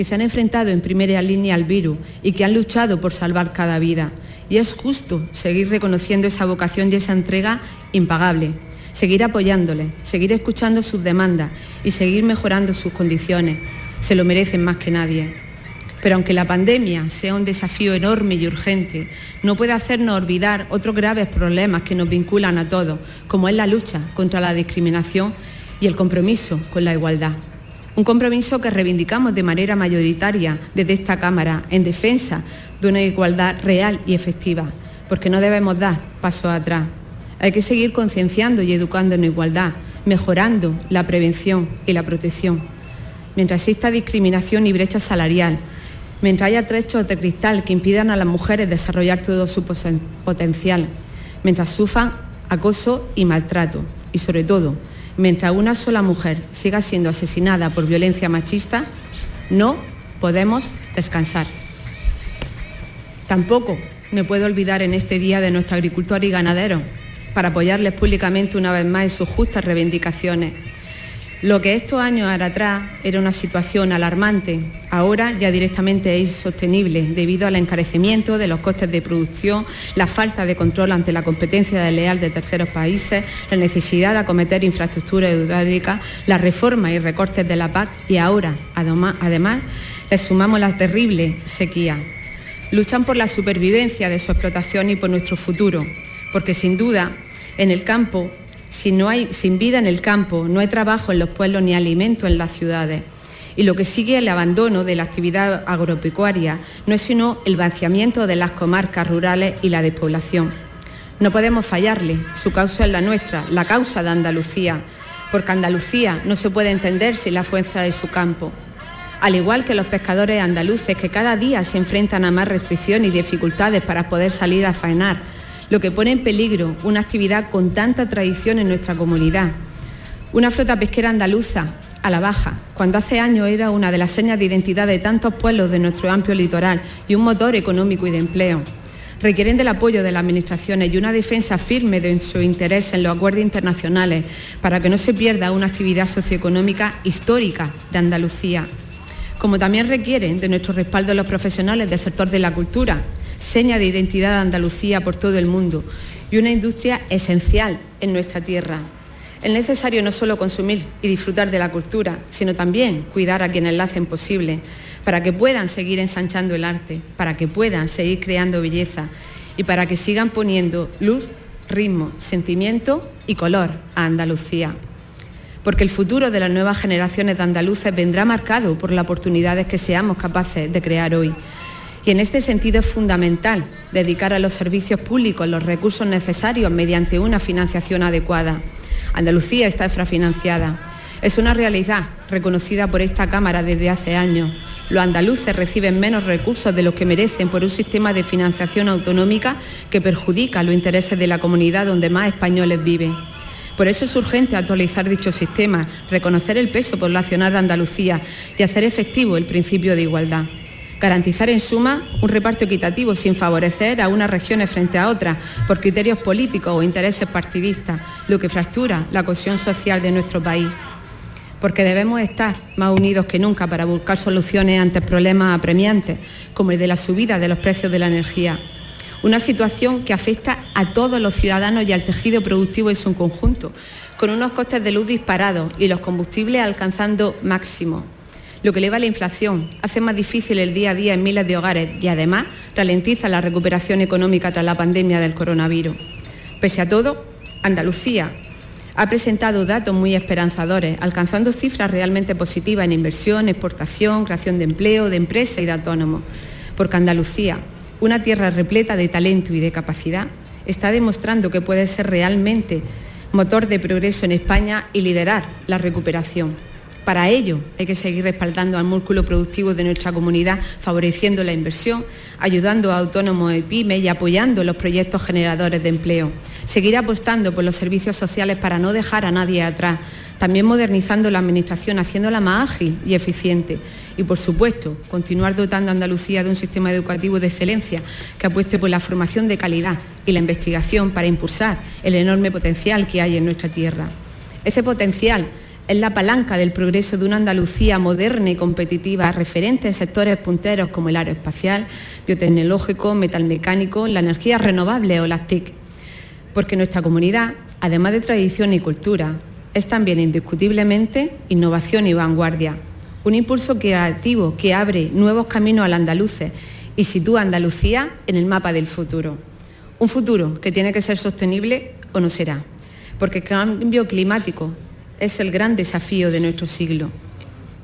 que se han enfrentado en primera línea al virus y que han luchado por salvar cada vida. Y es justo seguir reconociendo esa vocación y esa entrega impagable, seguir apoyándoles, seguir escuchando sus demandas y seguir mejorando sus condiciones. Se lo merecen más que nadie. Pero aunque la pandemia sea un desafío enorme y urgente, no puede hacernos olvidar otros graves problemas que nos vinculan a todos, como es la lucha contra la discriminación y el compromiso con la igualdad. Un compromiso que reivindicamos de manera mayoritaria desde esta Cámara en defensa de una igualdad real y efectiva, porque no debemos dar paso atrás. Hay que seguir concienciando y educando en igualdad, mejorando la prevención y la protección. Mientras exista discriminación y brecha salarial, mientras haya trechos de cristal que impidan a las mujeres desarrollar todo su potencial, mientras sufran acoso y maltrato y sobre todo, mientras una sola mujer siga siendo asesinada por violencia machista, no podemos descansar. Tampoco me puedo olvidar en este día de nuestros agricultores y ganaderos para apoyarles públicamente una vez más en sus justas reivindicaciones lo que estos años atrás era una situación alarmante, ahora ya directamente es insostenible debido al encarecimiento de los costes de producción, la falta de control ante la competencia desleal de terceros países, la necesidad de acometer infraestructura hidráulica, la reforma y recortes de la PAC y ahora, además, le sumamos la terrible sequía. Luchan por la supervivencia de su explotación y por nuestro futuro, porque sin duda en el campo si no hay, sin vida en el campo, no hay trabajo en los pueblos ni alimento en las ciudades. Y lo que sigue el abandono de la actividad agropecuaria no es sino el vaciamiento de las comarcas rurales y la despoblación. No podemos fallarle, su causa es la nuestra, la causa de Andalucía, porque Andalucía no se puede entender sin la fuerza de su campo. Al igual que los pescadores andaluces que cada día se enfrentan a más restricciones y dificultades para poder salir a faenar, lo que pone en peligro una actividad con tanta tradición en nuestra comunidad. Una flota pesquera andaluza a la baja, cuando hace años era una de las señas de identidad de tantos pueblos de nuestro amplio litoral y un motor económico y de empleo. Requieren del apoyo de las administraciones y una defensa firme de su interés en los acuerdos internacionales para que no se pierda una actividad socioeconómica histórica de Andalucía. Como también requieren de nuestro respaldo los profesionales del sector de la cultura, seña de identidad de Andalucía por todo el mundo y una industria esencial en nuestra tierra. Es necesario no solo consumir y disfrutar de la cultura, sino también cuidar a quienes la hacen posible, para que puedan seguir ensanchando el arte, para que puedan seguir creando belleza y para que sigan poniendo luz, ritmo, sentimiento y color a Andalucía. Porque el futuro de las nuevas generaciones de andaluces vendrá marcado por las oportunidades que seamos capaces de crear hoy y en este sentido es fundamental dedicar a los servicios públicos los recursos necesarios mediante una financiación adecuada. Andalucía está infrafinanciada. Es una realidad reconocida por esta Cámara desde hace años. Los andaluces reciben menos recursos de los que merecen por un sistema de financiación autonómica que perjudica los intereses de la comunidad donde más españoles viven. Por eso es urgente actualizar dicho sistema, reconocer el peso poblacional de Andalucía y hacer efectivo el principio de igualdad. Garantizar, en suma, un reparto equitativo sin favorecer a unas regiones frente a otras por criterios políticos o intereses partidistas, lo que fractura la cohesión social de nuestro país. Porque debemos estar más unidos que nunca para buscar soluciones ante problemas apremiantes, como el de la subida de los precios de la energía. Una situación que afecta a todos los ciudadanos y al tejido productivo en su conjunto, con unos costes de luz disparados y los combustibles alcanzando máximos lo que eleva la inflación, hace más difícil el día a día en miles de hogares y además ralentiza la recuperación económica tras la pandemia del coronavirus. Pese a todo, Andalucía ha presentado datos muy esperanzadores, alcanzando cifras realmente positivas en inversión, exportación, creación de empleo, de empresas y de autónomos. Porque Andalucía, una tierra repleta de talento y de capacidad, está demostrando que puede ser realmente motor de progreso en España y liderar la recuperación. Para ello hay que seguir respaldando al músculo productivo de nuestra comunidad, favoreciendo la inversión, ayudando a autónomos y pymes y apoyando los proyectos generadores de empleo. Seguir apostando por los servicios sociales para no dejar a nadie atrás. También modernizando la Administración, haciéndola más ágil y eficiente. Y, por supuesto, continuar dotando a Andalucía de un sistema educativo de excelencia que apueste por la formación de calidad y la investigación para impulsar el enorme potencial que hay en nuestra tierra. Ese potencial es la palanca del progreso de una Andalucía moderna y competitiva, referente en sectores punteros como el aeroespacial, biotecnológico, metalmecánico, la energía renovable o las TIC. Porque nuestra comunidad, además de tradición y cultura, es también indiscutiblemente innovación y vanguardia. Un impulso creativo que abre nuevos caminos al andaluces y sitúa a Andalucía en el mapa del futuro. Un futuro que tiene que ser sostenible o no será, porque el cambio climático es el gran desafío de nuestro siglo.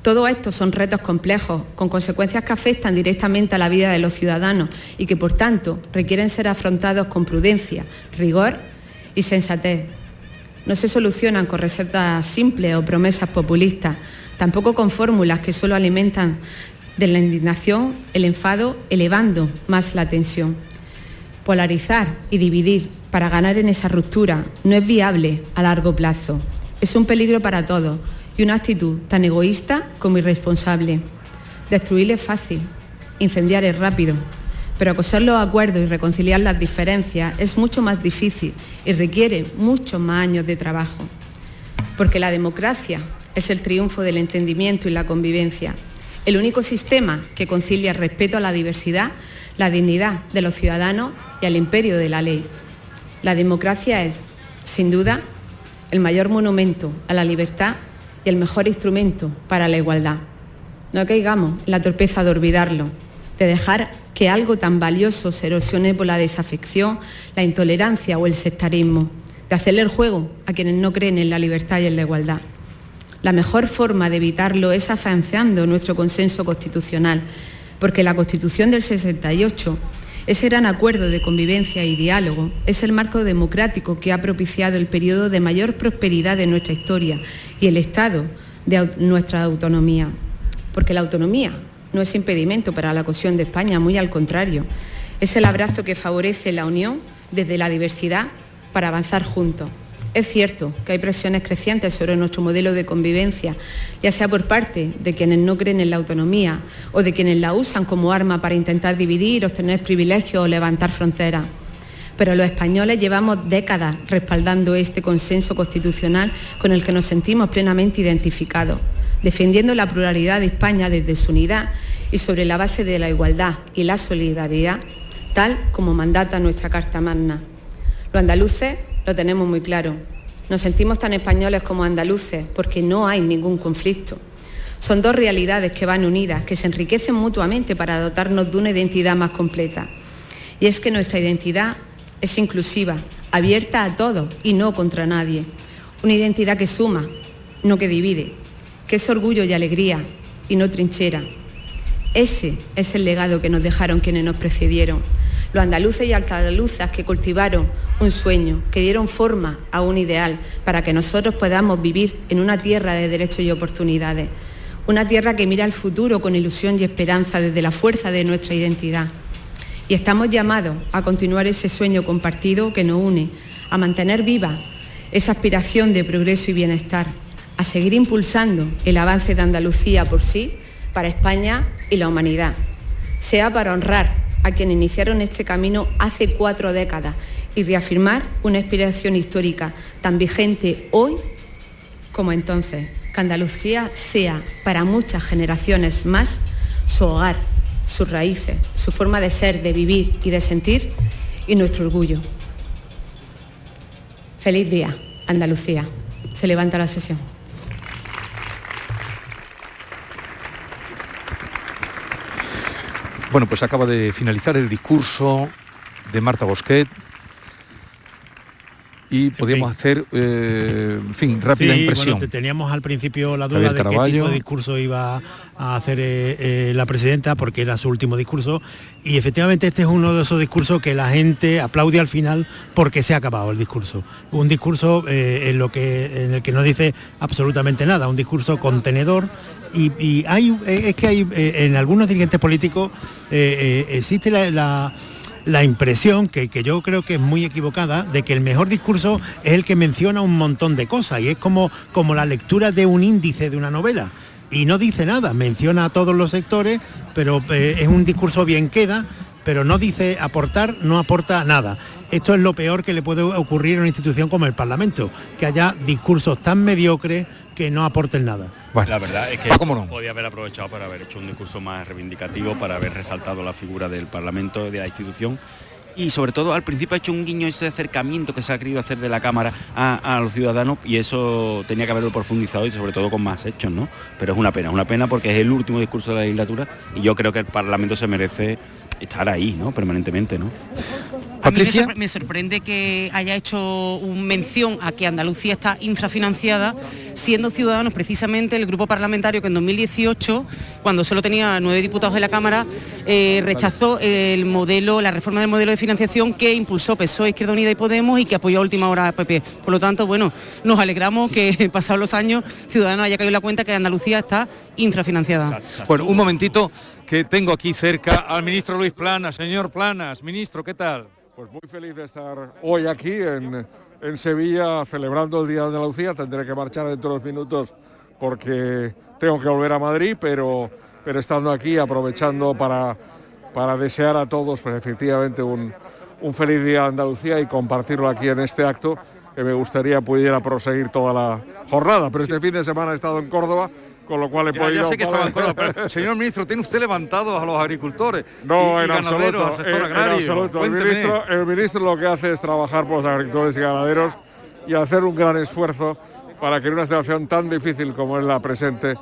Todo esto son retos complejos, con consecuencias que afectan directamente a la vida de los ciudadanos y que, por tanto, requieren ser afrontados con prudencia, rigor y sensatez. No se solucionan con recetas simples o promesas populistas, tampoco con fórmulas que solo alimentan de la indignación, el enfado, elevando más la tensión. Polarizar y dividir para ganar en esa ruptura no es viable a largo plazo. Es un peligro para todos y una actitud tan egoísta como irresponsable. Destruir es fácil, incendiar es rápido, pero acosar los acuerdos y reconciliar las diferencias es mucho más difícil y requiere muchos más años de trabajo. Porque la democracia es el triunfo del entendimiento y la convivencia, el único sistema que concilia el respeto a la diversidad la dignidad de los ciudadanos y al imperio de la ley. La democracia es, sin duda, el mayor monumento a la libertad y el mejor instrumento para la igualdad. No caigamos en la torpeza de olvidarlo, de dejar que algo tan valioso se erosione por la desafección, la intolerancia o el sectarismo, de hacerle el juego a quienes no creen en la libertad y en la igualdad. La mejor forma de evitarlo es afianzando nuestro consenso constitucional, porque la Constitución del 68, ese gran acuerdo de convivencia y diálogo, es el marco democrático que ha propiciado el periodo de mayor prosperidad de nuestra historia y el estado de nuestra autonomía. Porque la autonomía no es impedimento para la cohesión de España, muy al contrario, es el abrazo que favorece la unión desde la diversidad para avanzar juntos. Es cierto que hay presiones crecientes sobre nuestro modelo de convivencia, ya sea por parte de quienes no creen en la autonomía o de quienes la usan como arma para intentar dividir, obtener privilegios o levantar fronteras. Pero los españoles llevamos décadas respaldando este consenso constitucional con el que nos sentimos plenamente identificados, defendiendo la pluralidad de España desde su unidad y sobre la base de la igualdad y la solidaridad, tal como mandata nuestra Carta Magna. Los andaluces lo tenemos muy claro. Nos sentimos tan españoles como andaluces porque no hay ningún conflicto. Son dos realidades que van unidas, que se enriquecen mutuamente para dotarnos de una identidad más completa. Y es que nuestra identidad es inclusiva, abierta a todos y no contra nadie. Una identidad que suma, no que divide, que es orgullo y alegría y no trinchera. Ese es el legado que nos dejaron quienes nos precedieron los andaluces y andaluzas que cultivaron un sueño, que dieron forma a un ideal para que nosotros podamos vivir en una tierra de derechos y oportunidades, una tierra que mira al futuro con ilusión y esperanza desde la fuerza de nuestra identidad. Y estamos llamados a continuar ese sueño compartido que nos une, a mantener viva esa aspiración de progreso y bienestar, a seguir impulsando el avance de Andalucía por sí, para España y la humanidad, sea para honrar a quienes iniciaron este camino hace cuatro décadas y reafirmar una inspiración histórica tan vigente hoy como entonces. Que Andalucía sea para muchas generaciones más su hogar, sus raíces, su forma de ser, de vivir y de sentir y nuestro orgullo. Feliz día, Andalucía. Se levanta la sesión. Bueno, pues acaba de finalizar el discurso de Marta Bosquet y podíamos hacer, eh, en fin, rápida impresión. teníamos al principio la duda de qué tipo de discurso iba a hacer eh, eh, la presidenta, porque era su último discurso, y efectivamente este es uno de esos discursos que la gente aplaude al final porque se ha acabado el discurso. Un discurso en, lo que, en el que no dice absolutamente nada, un discurso contenedor y, hay, eh, es que hay eh, en algunos dirigentes políticos eh, existe la, impresión, que, yo creo que es muy equivocada, de que el mejor discurso es el que menciona un montón de cosas y es como, como la lectura de un índice de una novela. Y no dice nada, menciona a todos los sectores, pero es un discurso bien queda, pero no dice aportar, no aporta nada. Esto es lo peor que le puede ocurrir a una institución como el Parlamento, que haya discursos tan mediocres que no aporten nada. Bueno, la verdad es que ah, no? podía haber aprovechado para haber hecho un discurso más reivindicativo, para haber resaltado la figura del Parlamento, de la institución y sobre todo al principio ha hecho un guiño ese acercamiento que se ha querido hacer de la Cámara a, los ciudadanos y eso tenía que haberlo profundizado y sobre todo con más hechos, ¿no? Pero es una pena, una pena porque es el último discurso de la legislatura y yo creo que el Parlamento se merece estar ahí, ¿no? Permanentemente, ¿no? A mí me, sorprende que haya hecho un mención a que Andalucía está infrafinanciada, siendo Ciudadanos precisamente el grupo parlamentario que en 2018, cuando solo tenía nueve diputados en la Cámara, eh, rechazó el modelo, la reforma del modelo de financiación que impulsó PSOE, Izquierda Unida y Podemos y que apoyó a última hora a PP. Por lo tanto, bueno, nos alegramos que pasados los años Ciudadanos haya caído en la cuenta que Andalucía está infrafinanciada. Bueno, un momentito que tengo aquí cerca al ministro Luis Planas. Señor Planas, ministro, ¿qué tal? Pues muy feliz de estar hoy aquí en, Sevilla celebrando el Día de Andalucía. Tendré que marchar dentro de unos minutos porque tengo que volver a Madrid, pero, pero estando aquí aprovechando para, para desear a todos pues, efectivamente un, un feliz Día de Andalucía y compartirlo aquí en este acto que me gustaría pudiera proseguir toda la jornada. Pero este fin de semana he estado en Córdoba con lo cual he podido... Ya sé que estaba en señor ministro, ¿tiene usted levantados a los agricultores no, en absoluto, al sector agrario? El ministro, el ministro lo que hace es trabajar por los agricultores y ganaderos y hacer un gran esfuerzo para que en una situación tan difícil como es la presente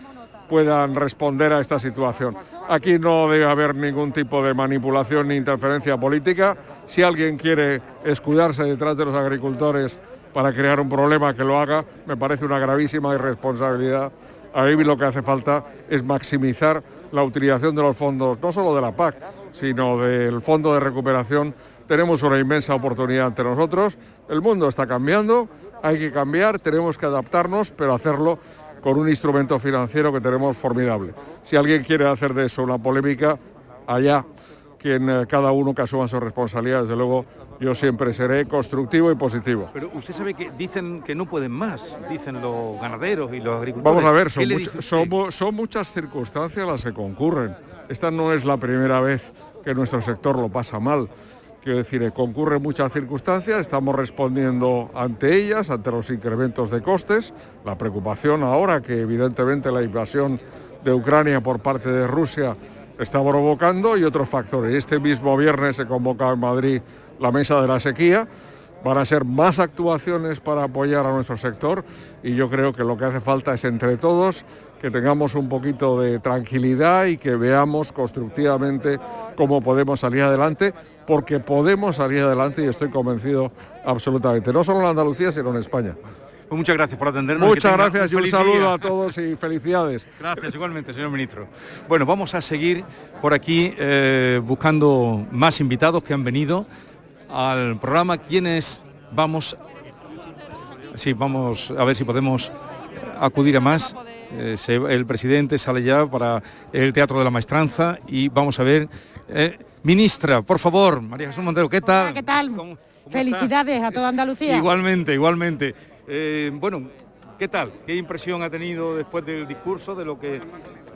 puedan responder a esta situación. Aquí no debe haber ningún tipo de manipulación ni interferencia política. Si alguien quiere escudarse detrás de los agricultores para crear un problema que lo haga, me parece una gravísima irresponsabilidad Ahí lo que hace falta es maximizar la utilización de los fondos, no solo de la PAC, sino del Fondo de Recuperación. Tenemos una inmensa oportunidad ante nosotros. El mundo está cambiando, hay que cambiar, tenemos que adaptarnos, pero hacerlo con un instrumento financiero que tenemos formidable. Si alguien quiere hacer de eso una polémica, allá quien eh, cada uno que asuma su responsabilidad, desde luego yo siempre seré constructivo y positivo. Pero usted sabe que dicen que no pueden más, dicen los ganaderos y los agricultores. Vamos a ver, son, son, muchas circunstancias las que concurren. Esta no es la primera vez que nuestro sector lo pasa mal. Quiero decir, concurren muchas circunstancias, estamos respondiendo ante ellas, ante los incrementos de costes, la preocupación ahora que evidentemente la invasión de Ucrania por parte de Rusia está provocando y otros factores. Este mismo viernes se convoca en Madrid la mesa de la sequía. Van a ser más actuaciones para apoyar a nuestro sector y yo creo que lo que hace falta es entre todos que tengamos un poquito de tranquilidad y que veamos constructivamente cómo podemos salir adelante, porque podemos salir adelante y estoy convencido absolutamente, no solo en Andalucía, sino en España. Pues muchas gracias por atendernos. Muchas gracias y un saludo a todos y felicidades. Gracias igualmente, señor ministro. Bueno, vamos a seguir por aquí eh, buscando más invitados que han venido al programa. ¿Quiénes vamos? Sí, vamos a ver si podemos acudir a más. Eh, el presidente sale ya para el Teatro de la Maestranza y vamos a ver. Eh, ministra, por favor, María Jesús Montero, ¿qué tal? ¿Qué tal? Felicidades a toda Andalucía. Igualmente, igualmente. Eh, bueno, ¿qué tal? ¿Qué impresión ha tenido después del discurso, de lo que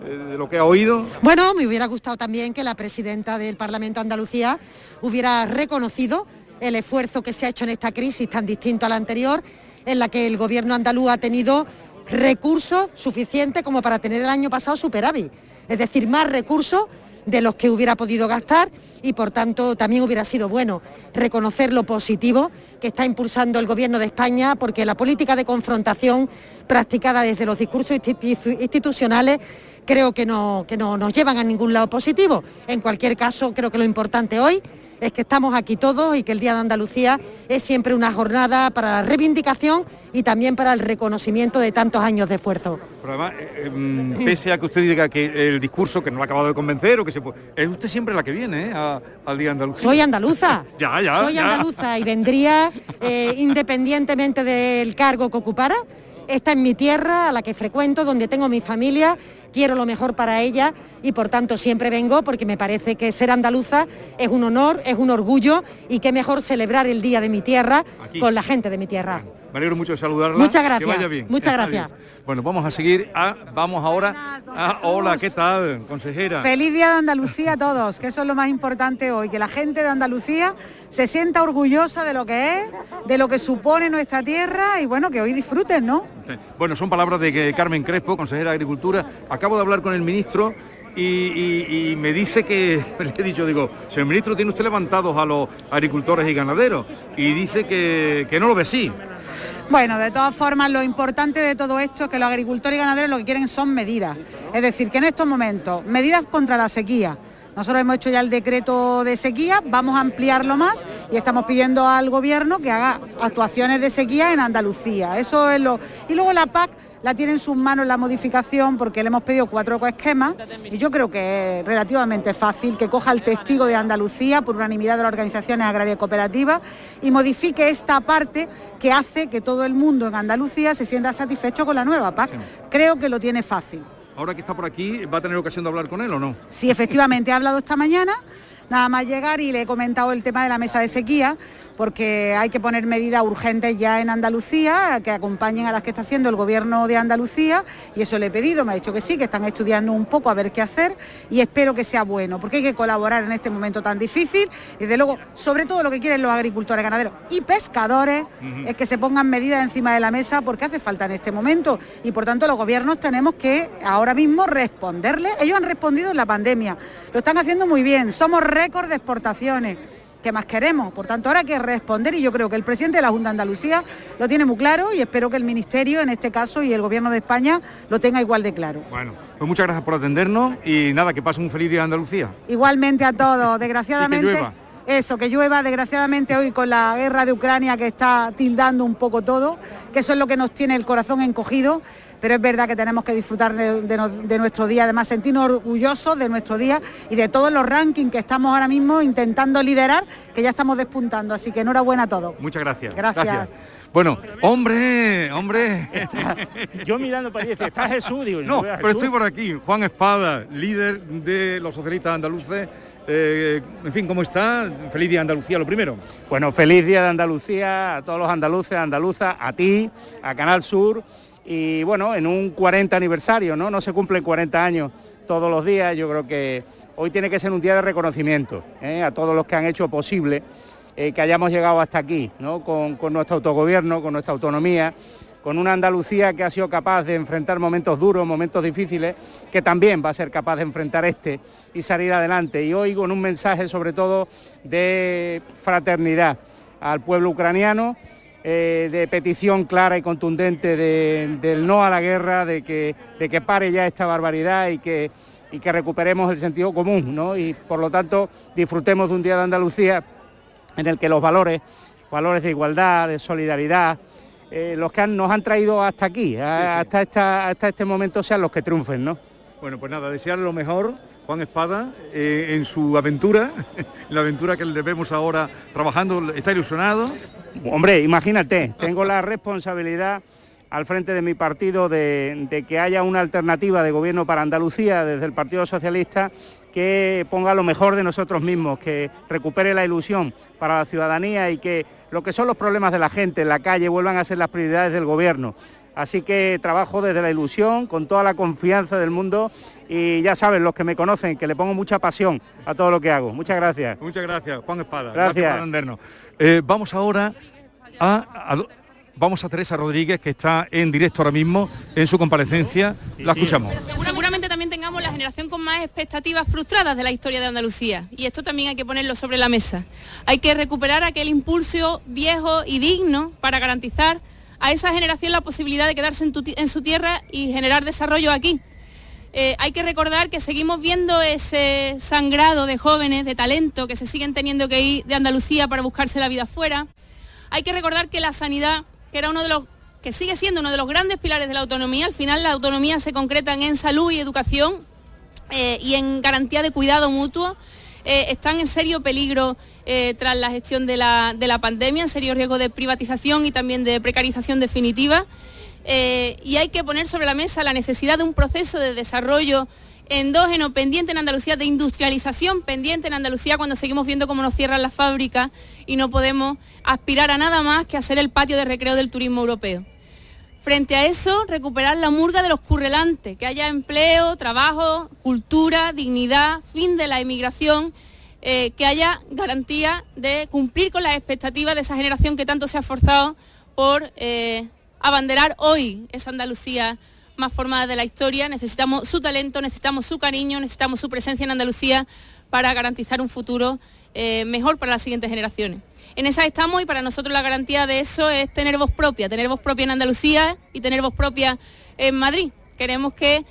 de lo que ha oído? Bueno, me hubiera gustado también que la presidenta del Parlamento Andalucía hubiera reconocido el esfuerzo que se ha hecho en esta crisis tan distinto a la anterior, en la que el gobierno andaluz ha tenido recursos suficientes como para tener el año pasado superávit, es decir, más recursos de los que hubiera podido gastar y por tanto también hubiera sido bueno reconocer lo positivo que está impulsando el Gobierno de España porque la política de confrontación practicada desde los discursos institucionales creo que no, que no nos llevan a ningún lado positivo. En cualquier caso, creo que lo importante hoy es que estamos aquí todos y que el Día de Andalucía es siempre una jornada para la reivindicación y también para el reconocimiento de tantos años de esfuerzo. Pero además, eh, em, pese a que usted diga que el discurso que no lo ha acabado de convencer o que se puede, es usted siempre la que viene ¿eh? al Día de Andalucía. Soy andaluza. ya, ya. Soy andaluza y vendría eh, independientemente del cargo que ocupara esta es mi tierra, a la que frecuento, donde tengo mi familia, quiero lo mejor para ella y por tanto siempre vengo porque me parece que ser andaluza es un honor, es un orgullo y qué mejor celebrar el Día de mi tierra con la gente de mi tierra. Me alegro mucho de saludarla. Muchas gracias. Que vaya bien. Muchas gracias. Bueno, vamos a seguir. A, vamos ahora. A, hola, ¿qué tal, consejera? Feliz Día de Andalucía a todos, que eso es lo más importante hoy, que la gente de Andalucía se sienta orgullosa de lo que es, de lo que supone nuestra tierra y bueno, que hoy disfruten, ¿no? Bueno, son palabras de Carmen Crespo, consejera de Agricultura. Acabo de hablar con el ministro y, me dice que, le he dicho, digo, señor ministro, tiene usted levantados a los agricultores y ganaderos y dice que, que no lo ve así. Bueno, de todas formas, lo importante de todo esto es que los agricultores y ganaderos lo que quieren son medidas. Es decir, que en estos momentos, medidas contra la sequía, nosotros hemos hecho ya el decreto de sequía, vamos a ampliarlo más y estamos pidiendo al gobierno que haga actuaciones de sequía en Andalucía. Eso es lo. Y luego la PAC la tiene en sus manos la modificación porque le hemos pedido cuatro esquemas y yo creo que es relativamente fácil que coja el testigo de Andalucía por unanimidad de las organizaciones agrarias y cooperativas y modifique esta parte que hace que todo el mundo en Andalucía se sienta satisfecho con la nueva PAC. Creo que lo tiene fácil ahora que está por aquí, ¿va a tener ocasión de hablar con él o no? Sí, efectivamente, he hablado esta mañana nada más llegar y le he comentado el tema de la mesa de sequía, porque hay que poner medidas urgentes ya en Andalucía que acompañen a las que está haciendo el gobierno de Andalucía y eso le he pedido, me ha dicho que sí, que están estudiando un poco a ver qué hacer y espero que sea bueno, porque hay que colaborar en este momento tan difícil y desde luego, sobre todo lo que quieren los agricultores, ganaderos y pescadores es que se pongan medidas encima de la mesa porque hace falta en este momento y por tanto los gobiernos tenemos que ahora mismo responderle. Ellos han respondido en la pandemia, lo están haciendo muy bien, somos récord de exportaciones. ¿Qué más queremos? Por tanto, ahora hay que responder y yo creo que el presidente de la Junta de Andalucía lo tiene muy claro y espero que el Ministerio, en este caso, y el Gobierno de España lo tenga igual de claro. Bueno, pues muchas gracias por atendernos y nada, que pasen un feliz día de Andalucía. Igualmente a todos, desgraciadamente. Eso, que llueva desgraciadamente hoy con la guerra de Ucrania que está tildando un poco todo, que eso es lo que nos tiene el corazón encogido pero es verdad que tenemos que disfrutar de, nuestro día, además sentirnos orgullosos de nuestro día y de todos los rankings que estamos ahora mismo intentando liderar, que ya estamos despuntando. Así que enhorabuena a todos. Muchas gracias. Gracias. Bueno, hombre, hombre. yo mirando para allí, está Jesús, digo. No, pero estoy por aquí. Juan Espada, líder de los socialistas andaluces. Eh, en fin, ¿cómo está? Feliz día de Andalucía, lo primero. Bueno, feliz día de Andalucía a todos los andaluces, andaluzas, a ti, a Canal Sur y bueno, en un 40 aniversario, ¿no? No se cumplen 40 años todos los días, yo creo que hoy tiene que ser un día de reconocimiento ¿eh? a todos los que han hecho posible eh, que hayamos llegado hasta aquí, ¿no? Con, con nuestro autogobierno, con nuestra autonomía, con una Andalucía que ha sido capaz de enfrentar momentos duros, momentos difíciles, que también va a ser capaz de enfrentar este y salir adelante. Y hoy con un mensaje sobre todo de fraternidad al pueblo ucraniano, eh, de petición clara y contundente del no a la guerra, de que, de que pare ya esta barbaridad y que, y que recuperemos el sentido común, ¿no? Y por lo tanto disfrutemos de un día de Andalucía en el que los valores, valores de igualdad, de solidaridad, eh, los que nos han traído hasta aquí, Hasta, esta, hasta este momento sean los que triunfen, ¿no? Bueno, pues nada, desearle lo mejor, Juan Espada, eh, en su aventura, la aventura que le vemos ahora trabajando, ¿está ilusionado? Hombre, imagínate, tengo la responsabilidad al frente de mi partido de, que haya una alternativa de gobierno para Andalucía desde el Partido Socialista que ponga lo mejor de nosotros mismos, que recupere la ilusión para la ciudadanía y que lo que son los problemas de la gente en la calle vuelvan a ser las prioridades del gobierno. Así que trabajo desde la ilusión, con toda la confianza del mundo y ya saben los que me conocen que le pongo mucha pasión a todo lo que hago. Muchas gracias. Muchas gracias, Juan Espada. Gracias, por atendernos. Eh, vamos ahora a, vamos a Teresa Rodríguez, que está en directo ahora mismo en su comparecencia. La escuchamos. seguramente también tengamos la generación con más expectativas frustradas de la historia de Andalucía. Y esto también hay que ponerlo sobre la mesa. Hay que recuperar aquel impulso viejo y digno para garantizar a esa generación la posibilidad de quedarse en, su tierra y generar desarrollo aquí. Eh, hay que recordar que seguimos viendo ese sangrado de jóvenes, de talento, que se siguen teniendo que ir de Andalucía para buscarse la vida afuera. Hay que recordar que la sanidad, que era uno de los que sigue siendo uno de los grandes pilares de la autonomía, al final la autonomía se concreta en salud y educación eh, y en garantía de cuidado mutuo. Eh, están en serio peligro tras la gestión de la, pandemia, en serio riesgo de privatización y también de precarización definitiva. Eh, y hay que poner sobre la mesa la necesidad de un proceso de desarrollo endógeno pendiente en Andalucía, de industrialización pendiente en Andalucía cuando seguimos viendo cómo nos cierran las fábricas y no podemos aspirar a nada más que hacer el patio de recreo del turismo europeo. Frente a eso, recuperar la murga de los currelantes, que haya empleo, trabajo, cultura, dignidad, fin de la emigración, eh, que haya garantía de cumplir con las expectativas de esa generación que tanto se ha esforzado por eh, abanderar hoy esa Andalucía más formada de la historia. Necesitamos su talento, necesitamos su cariño, necesitamos su presencia en Andalucía para garantizar un futuro eh, mejor para las siguientes generaciones. En esa estamos y para nosotros la garantía de eso es tener voz propia, tener voz propia en Andalucía y tener voz propia en Madrid. Queremos que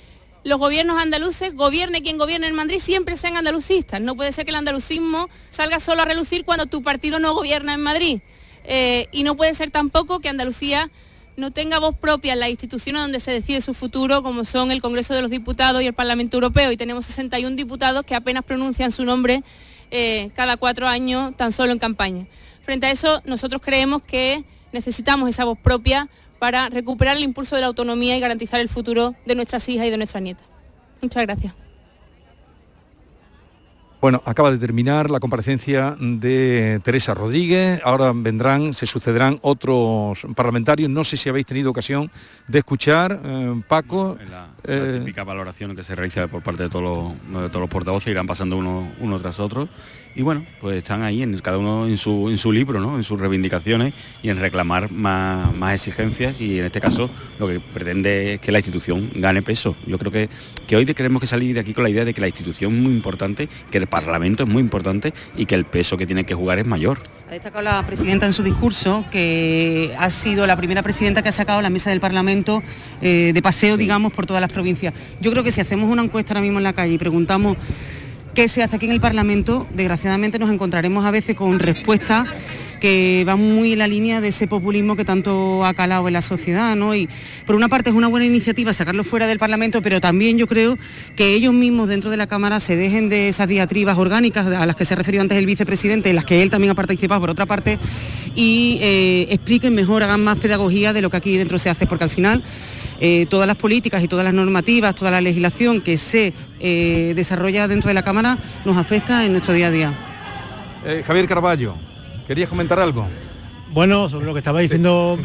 los gobiernos andaluces, gobierne quien gobierne en Madrid, siempre sean andalucistas. No puede ser que el andalucismo salga solo a relucir cuando tu partido no gobierna en Madrid. Eh, y no puede ser tampoco que Andalucía no tenga voz propia en las instituciones donde se decide su futuro, como son el Congreso de los Diputados y el Parlamento Europeo. Y tenemos 61 diputados que apenas pronuncian su nombre eh, cada cuatro años, tan solo en campaña. Frente a eso, nosotros creemos que necesitamos esa voz propia para recuperar el impulso de la autonomía y garantizar el futuro de nuestras hijas y de nuestras nietas. Muchas gracias. Bueno, acaba de terminar la comparecencia de Teresa Rodríguez. Ahora vendrán, se sucederán otros parlamentarios. No sé si habéis tenido ocasión de escuchar, eh, Paco. Eh, típica valoración que se realiza por parte de todos los, portavoces, irán pasando uno, uno tras otro y bueno, pues están ahí, en, cada uno en su, en su libro, ¿no? en sus reivindicaciones y en reclamar más, exigencias y en este caso lo que pretende es que la institución gane peso. Yo creo que, que hoy tenemos que salir de aquí con la idea de que la institución es muy importante, que el Parlamento es muy importante y que el peso que tiene que jugar es mayor. Ha destacado la presidenta en su discurso que ha sido la primera presidenta que ha sacado la mesa del Parlamento eh, de paseo, digamos, por todas las provincias. Yo creo que si hacemos una encuesta ahora mismo en la calle y preguntamos qué se hace aquí en el Parlamento, desgraciadamente nos encontraremos a veces con respuestas que van muy en la línea de ese populismo que tanto ha calado en la sociedad, ¿no? Y por una parte es una buena iniciativa sacarlo fuera del Parlamento, pero también yo creo que ellos mismos dentro de la Cámara se dejen de esas diatribas orgánicas a las que se refirió antes el vicepresidente, en las que él también ha participado por otra parte, y eh, expliquen mejor, hagan más pedagogía de lo que aquí dentro se hace, porque al final eh, todas las políticas y todas las normativas, toda la legislación que se eh, desarrolla dentro de la Cámara nos afecta en nuestro día a día. Javier Carballo, ¿querías comentar algo? Bueno, sobre lo que estaba diciendo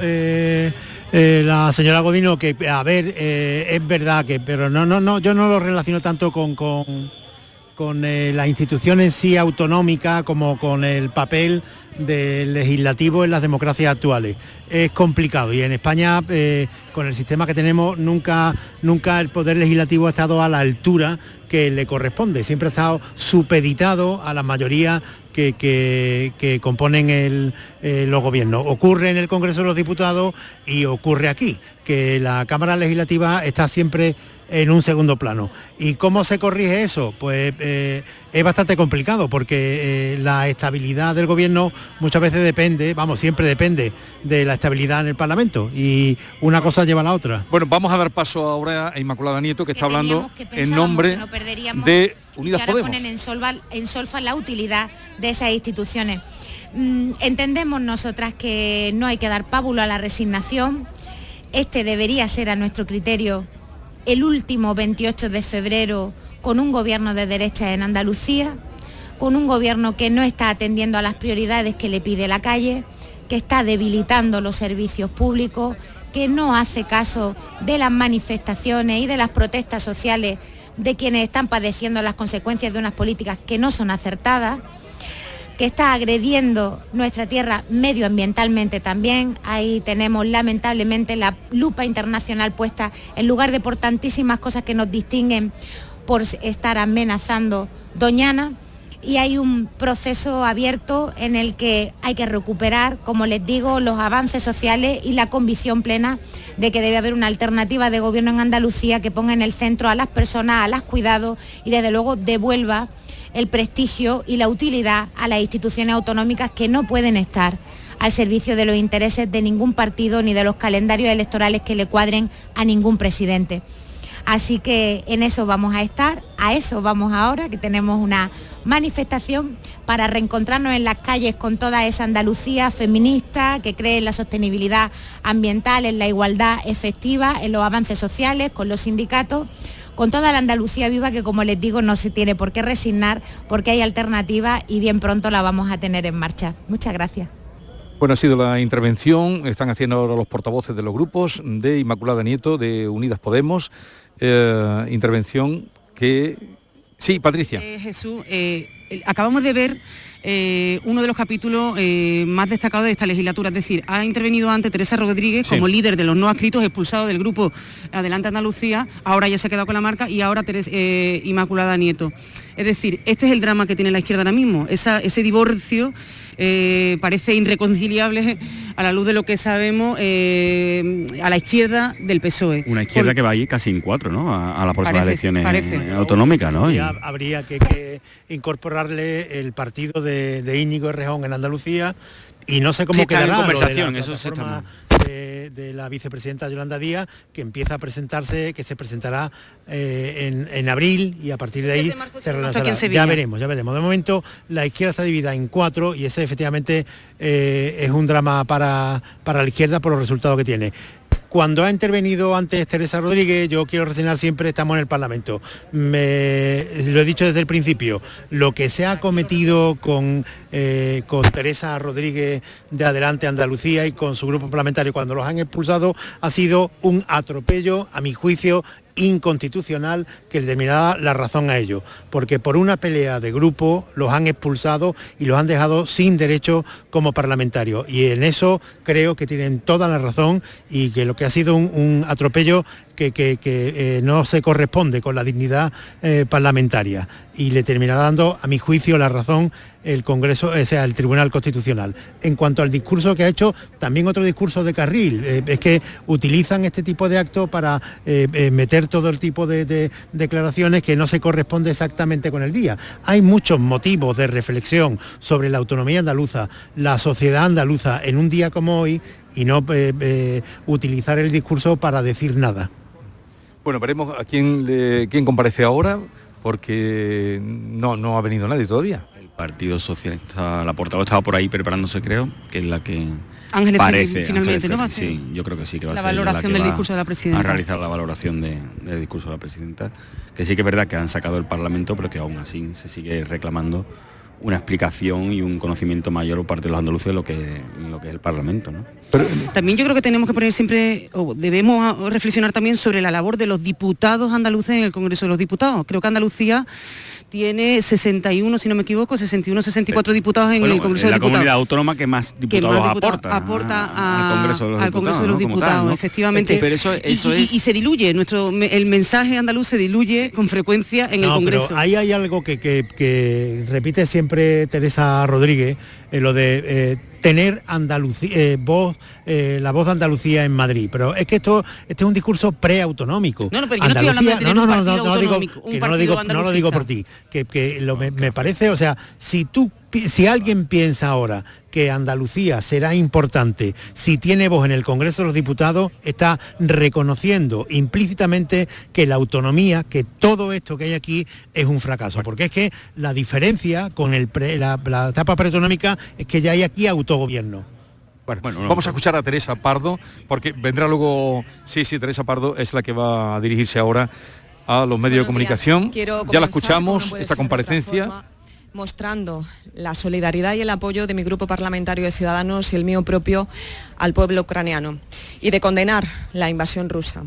la señora Godino, que a ver, es verdad que, pero no, no, no, yo no lo relaciono tanto con, con, con la institución en sí autonómica como con el papel del legislativo en las democracias actuales. Es complicado y en España, eh, con el sistema que tenemos, nunca, nunca el poder legislativo ha estado a la altura que le corresponde. Siempre ha estado supeditado a la mayoría que, componen eh, los gobiernos. Ocurre en el Congreso de los Diputados y ocurre aquí, que la Cámara Legislativa está siempre en un segundo plano. ¿Y cómo se corrige eso? Pues eh, es bastante complicado porque eh, la estabilidad del gobierno muchas veces depende, vamos, siempre depende de la estabilidad en el Parlamento y una cosa lleva a la otra. Bueno, vamos a dar paso ahora a Inmaculada Nieto que, está hablando en nombre de Unidas que ahora ponen en, en solfa la utilidad de esas instituciones. Mm, entendemos nosotras que no hay que dar pábulo a la resignación. Este debería ser a nuestro criterio el último 28 de febrero con un gobierno de derecha en Andalucía, con un gobierno que no está atendiendo a las prioridades que le pide la calle, que está debilitando los servicios públicos, que no hace caso de las manifestaciones y de las protestas sociales de quienes están padeciendo las consecuencias de unas políticas que no son acertadas que está agrediendo nuestra tierra medioambientalmente también. Ahí tenemos lamentablemente la lupa internacional puesta en lugar de por tantísimas cosas que nos distinguen por estar amenazando Doñana. Y hay un proceso abierto en el que hay que recuperar, como les digo, los avances sociales y la convicción plena de que debe haber una alternativa de gobierno en Andalucía que ponga en el centro a las personas, a las cuidados y desde luego devuelva el prestigio y la utilidad a las instituciones autonómicas que no pueden estar al servicio de los intereses de ningún partido ni de los calendarios electorales que le cuadren a ningún presidente. Así que en eso vamos a estar, a eso vamos ahora, que tenemos una manifestación para reencontrarnos en las calles con toda esa Andalucía feminista que cree en la sostenibilidad ambiental, en la igualdad efectiva, en los avances sociales, con los sindicatos con toda la Andalucía viva que como les digo no se tiene por qué resignar porque hay alternativa y bien pronto la vamos a tener en marcha. Muchas gracias. Bueno, ha sido la intervención, están haciendo ahora los portavoces de los grupos de Inmaculada Nieto, de Unidas Podemos, eh, intervención que... Sí, Patricia. Eh, Jesús, eh, acabamos de ver eh, uno de los capítulos eh, más destacados de esta legislatura. Es decir, ha intervenido antes Teresa Rodríguez como líder de los no adscritos expulsados del grupo Adelante Andalucía, ahora ya se ha quedado con la marca y ahora Teresa, eh, Inmaculada Nieto. Es decir, este es el drama que tiene la izquierda ahora mismo, ese divorcio eh, parece irreconciliable a la luz de lo que sabemos eh, a la izquierda del PSOE. Una izquierda que va allí casi en cuatro, ¿no? A, las próximas elecciones autonómicas, ¿no? Habría, que, incorporarle el partido de, Íñigo Errejón en Andalucía y no sé cómo quedará conversación, eso se de, la vicepresidenta Yolanda Díaz, que empieza a presentarse, que se presentará eh, en, abril y a partir de ahí se relanzará. Ya veremos, ya veremos. De momento la izquierda está dividida en cuatro y ese efectivamente eh, es un drama para, para la izquierda por los resultados que tiene. Cuando ha intervenido antes Teresa Rodríguez, yo quiero reseñar siempre, estamos en el Parlamento. Me, lo he dicho desde el principio, lo que se ha cometido con, eh, con Teresa Rodríguez de Adelante Andalucía y con su grupo parlamentario cuando los han expulsado ha sido un atropello, a mi juicio, inconstitucional que le terminará la razón a ello, porque por una pelea de grupo los han expulsado y los han dejado sin derecho como parlamentarios. Y en eso creo que tienen toda la razón y que lo que ha sido un, atropello que, eh, no se corresponde con la dignidad eh, parlamentaria y le terminará dando, a mi juicio, la razón el Congreso, o sea, el Tribunal Constitucional. En cuanto al discurso que ha hecho, también otro discurso de carril, eh, es que utilizan este tipo de actos para eh, eh, todo el tipo de, declaraciones que no se corresponde exactamente con el día. Hay muchos motivos de reflexión sobre la autonomía andaluza, la sociedad andaluza en un día como hoy y no utilizar el discurso para decir nada. Bueno, veremos a quién, quién comparece ahora, porque no, no ha venido nadie todavía. Partido Socialista, la portavoz estaba por ahí preparándose, creo, que es la que Ángeles parece. finalmente, ¿no? sí, yo creo que sí que va la a ser valoración la del discurso de la presidenta. A realizar la valoración del discurso de la presidenta, que sí que es verdad que han sacado el Parlamento, pero que aún así se sigue reclamando una explicación y un conocimiento mayor por parte de los andaluces de lo que, lo que es el Parlamento. ¿no? también yo creo que tenemos que poner siempre, o debemos reflexionar también sobre la labor de los diputados andaluces en el Congreso de los Diputados. Creo que Andalucía tiene 61, si no me equivoco, 61, 64 diputados en el Congreso de Diputados. La comunidad autónoma que más diputados, aporta, aporta al Congreso de los Diputados, efectivamente. pero eso, eso y, se diluye, nuestro, el mensaje andaluz se diluye con frecuencia en el Congreso. Pero ahí hay algo que, repite siempre Teresa Rodríguez, en lo de... Eh, tener Andalucía, eh, voz, eh, la voz de Andalucía en Madrid. Pero es que esto este es un discurso preautonómico. No, no, pero yo no estoy hablando de no, no, no, no, no, digo, que no lo digo, no lo digo por ti. Que, que lo, me, me parece, o sea, si tú si alguien piensa ahora que Andalucía será importante si tiene voz en el Congreso de los Diputados, está reconociendo implícitamente que la autonomía, que todo esto que hay aquí es un fracaso. Porque es que la diferencia con el la, etapa preautonómica es que ya hay aquí autogobierno. Bueno, vamos a escuchar a Teresa Pardo, porque vendrá luego, sí, sí, Teresa Pardo es la que va a dirigirse ahora a los medios de comunicación. Ya la escuchamos, esta comparecencia mostrando la solidaridad y el apoyo de mi grupo parlamentario de Ciudadanos y el mío propio al pueblo ucraniano y de condenar la invasión rusa.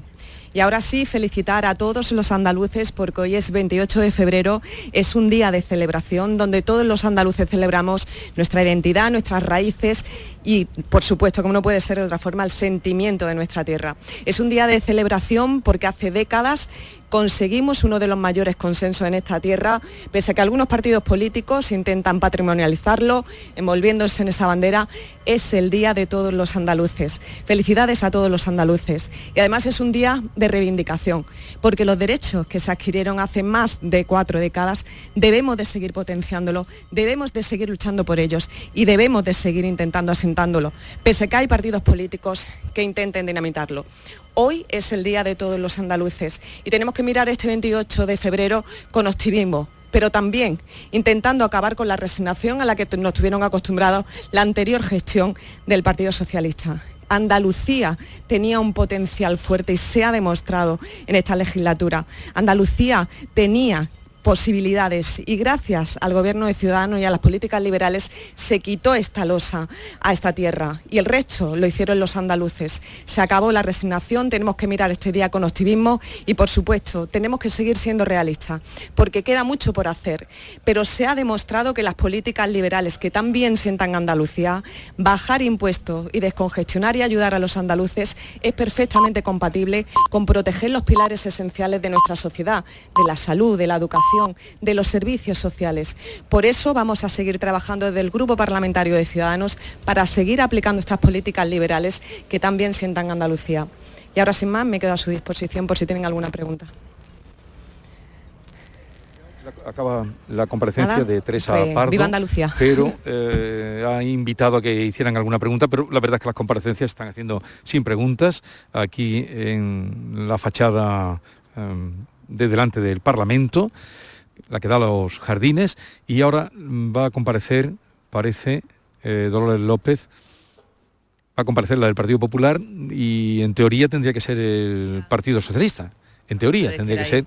Y ahora sí, felicitar a todos los andaluces porque hoy es 28 de febrero, es un día de celebración donde todos los andaluces celebramos nuestra identidad, nuestras raíces y, por supuesto, como no puede ser de otra forma, el sentimiento de nuestra tierra. Es un día de celebración porque hace décadas conseguimos uno de los mayores consensos en esta tierra, pese a que algunos partidos políticos intentan patrimonializarlo, envolviéndose en esa bandera, es el día de todos los andaluces. Felicidades a todos los andaluces. Y además es un día de reivindicación, porque los derechos que se adquirieron hace más de cuatro décadas debemos de seguir potenciándolo, debemos de seguir luchando por ellos y debemos de seguir intentando asentándolo, pese a que hay partidos políticos que intenten dinamitarlo. Hoy es el día de todos los andaluces y tenemos que mirar este 28 de febrero con optimismo, pero también intentando acabar con la resignación a la que nos tuvieron acostumbrados la anterior gestión del Partido Socialista Andalucía tenía un potencial fuerte y se ha demostrado en esta legislatura. Andalucía tenía posibilidades. Y gracias al gobierno de Ciudadanos y a las políticas liberales se quitó esta losa a esta tierra. Y el resto lo hicieron los andaluces. Se acabó la resignación, tenemos que mirar este día con optimismo y por supuesto tenemos que seguir siendo realistas porque queda mucho por hacer, pero se ha demostrado que las políticas liberales que también sientan Andalucía, bajar impuestos y descongestionar y ayudar a los andaluces es perfectamente compatible con proteger los pilares esenciales de nuestra sociedad, de la salud, de la educación de los servicios sociales. Por eso vamos a seguir trabajando desde el Grupo Parlamentario de Ciudadanos para seguir aplicando estas políticas liberales que también sientan Andalucía. Y ahora sin más me quedo a su disposición por si tienen alguna pregunta. Acaba la comparecencia de Teresa pues, Pardo, viva Andalucía. pero eh, ha invitado a que hicieran alguna pregunta, pero la verdad es que las comparecencias están haciendo sin preguntas aquí en la fachada em, de delante del Parlamento la que da los jardines, y ahora va a comparecer, parece, eh, Dolores López, va a comparecer la del Partido Popular y en teoría tendría que ser el Partido Socialista. En teoría tendría que ser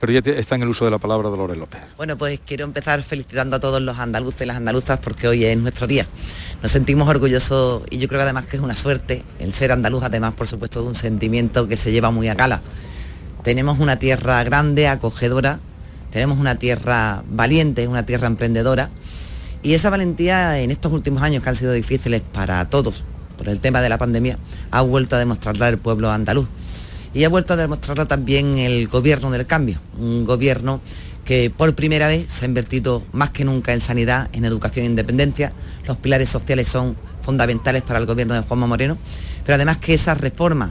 pero ya está en el uso de la palabra Dolores López. Bueno, pues quiero empezar felicitando a todos los andaluces y las andaluzas porque hoy es nuestro día. Nos sentimos orgullosos y yo creo que además que es una suerte el ser andaluz, además por supuesto de un sentimiento que se lleva muy a gala. Tenemos una tierra grande, acogedora, tenemos una tierra valiente, una tierra emprendedora y esa valentía en estos últimos años que han sido difíciles para todos por el tema de la pandemia ha vuelto a demostrarla el pueblo andaluz y ha vuelto a demostrarla también el gobierno del cambio, un gobierno que por primera vez se ha invertido más que nunca en sanidad, en educación e independencia. Los pilares sociales son fundamentales para el gobierno de Juanma Moreno, pero además que esas reformas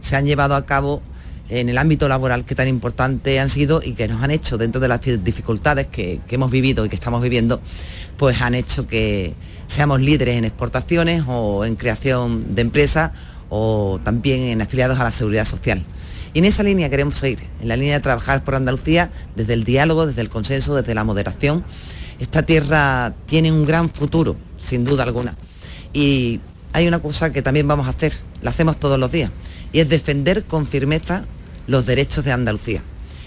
se han llevado a cabo en el ámbito laboral que tan importante han sido y que nos han hecho dentro de las dificultades que, hemos vivido y que estamos viviendo, pues han hecho que seamos líderes en exportaciones o en creación de empresas o también en afiliados a la seguridad social. Y en esa línea queremos seguir, en la línea de trabajar por Andalucía desde el diálogo, desde el consenso, desde la moderación. Esta tierra tiene un gran futuro, sin duda alguna. Y hay una cosa que también vamos a hacer, la hacemos todos los días, y es defender con firmeza los derechos de Andalucía.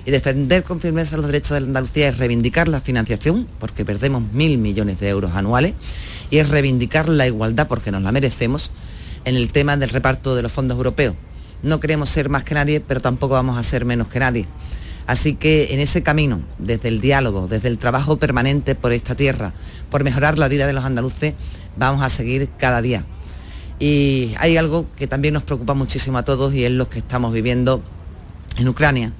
Y defender con firmeza los derechos de Andalucía es reivindicar la financiación, porque perdemos mil millones de euros anuales, y es reivindicar la igualdad, porque nos la merecemos, en el tema del reparto de los fondos europeos. No queremos ser más que nadie, pero tampoco vamos a ser menos que nadie. Así que en ese camino, desde el diálogo, desde el trabajo permanente por esta tierra, por mejorar la vida de los andaluces, vamos a seguir cada día. Y hay algo que también nos preocupa muchísimo a todos y es lo que estamos viviendo en Ucrania.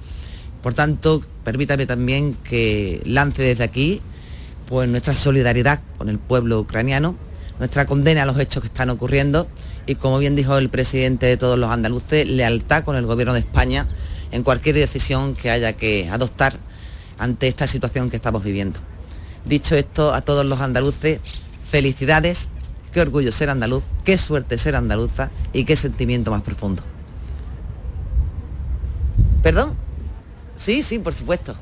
Por tanto, permítame también que lance desde aquí pues nuestra solidaridad con el pueblo ucraniano, nuestra condena a los hechos que están ocurriendo y como bien dijo el presidente de todos los andaluces, lealtad con el gobierno de España en cualquier decisión que haya que adoptar ante esta situación que estamos viviendo. Dicho esto, a todos los andaluces, felicidades, qué orgullo ser andaluz, qué suerte ser andaluza y qué sentimiento más profundo. ¿Perdón? Sí, sí, por supuesto.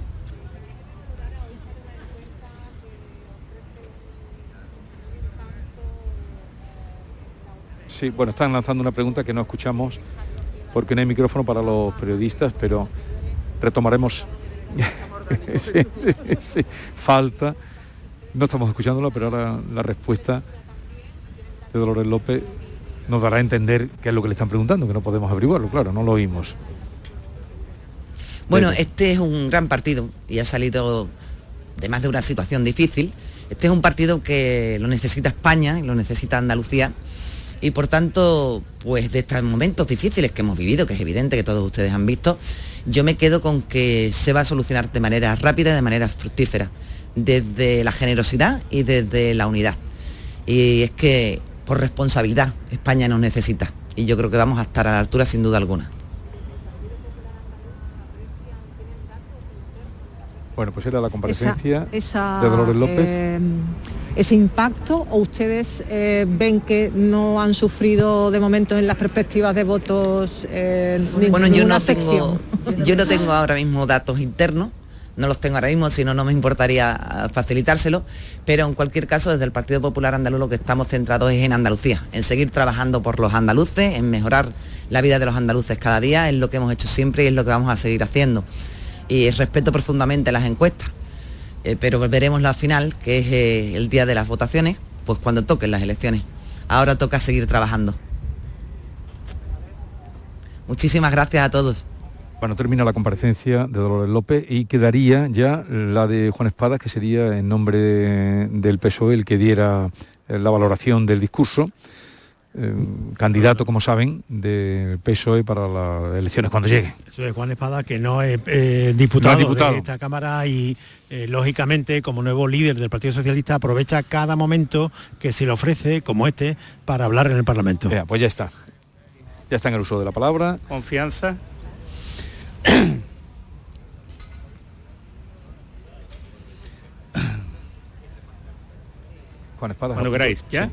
Sí, bueno, están lanzando una pregunta que no escuchamos porque no hay micrófono para los periodistas, pero retomaremos. falta. No estamos escuchándolo, pero ahora la respuesta de Dolores López nos dará a entender qué es lo que le están preguntando, que no podemos averiguarlo, claro, no lo oímos. Bueno, este es un gran partido y ha salido de más de una situación difícil. Este es un partido que lo necesita España y lo necesita Andalucía. Y por tanto, pues de estos momentos difíciles que hemos vivido, que es evidente que todos ustedes han visto, yo me quedo con que se va a solucionar de manera rápida y de manera fructífera, desde la generosidad y desde la unidad. Y es que por responsabilidad España nos necesita y yo creo que vamos a estar a la altura sin duda alguna. Bueno, pues era la comparecencia de Dolores López. Eh, ese impacto o ustedes eh, ven que no han sufrido de momento en las perspectivas de votos eh, bueno yo no tengo yo no tengo ahora mismo datos internos no los tengo ahora mismo, si no, no me importaría facilitárselo, pero en cualquier caso, desde el Partido Popular Andaluz lo que estamos centrados es en Andalucía, en seguir trabajando por los andaluces, en mejorar la vida de los andaluces cada día, es lo que hemos hecho siempre y es lo que vamos a seguir haciendo. Y respeto profundamente las encuestas, eh, pero veremos la final, que es eh, el día de las votaciones, pues cuando toquen las elecciones. Ahora toca seguir trabajando. Muchísimas gracias a todos. Bueno, termina la comparecencia de Dolores López y quedaría ya la de Juan Espadas, que sería en nombre del PSOE el que diera eh, la valoración del discurso. Eh, candidato, como saben, de PSOE para las elecciones cuando llegue. Eso es Juan Espada, que no es eh, diputado, de esta Cámara y, lógicamente, como nuevo líder del Partido Socialista, aprovecha cada momento que se le ofrece, como este, para hablar en el Parlamento. pues ya está. Ya está en el uso de la palabra. Confianza, Cuando queráis, ¿ya?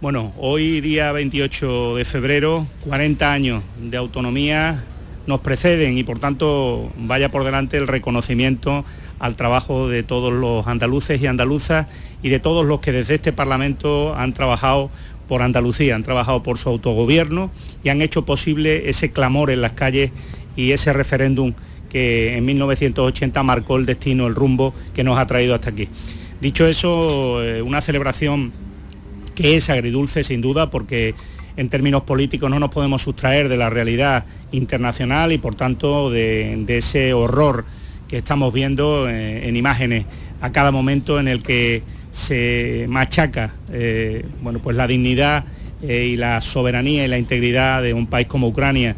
Bueno, hoy día 28 de febrero, 40 años de autonomía nos preceden y por tanto vaya por delante el reconocimiento al trabajo de todos los andaluces y andaluzas y de todos los que desde este Parlamento han trabajado por Andalucía, han trabajado por su autogobierno y han hecho posible ese clamor en las calles y ese referéndum que en 1980 marcó el destino, el rumbo que nos ha traído hasta aquí. Dicho eso, eh, una celebración que es agridulce sin duda porque en términos políticos no nos podemos sustraer de la realidad internacional y por tanto de, ese horror que estamos viendo eh, en imágenes a cada momento en el que se machaca eh, bueno, pues la dignidad y la soberanía y la integridad de un país como Ucrania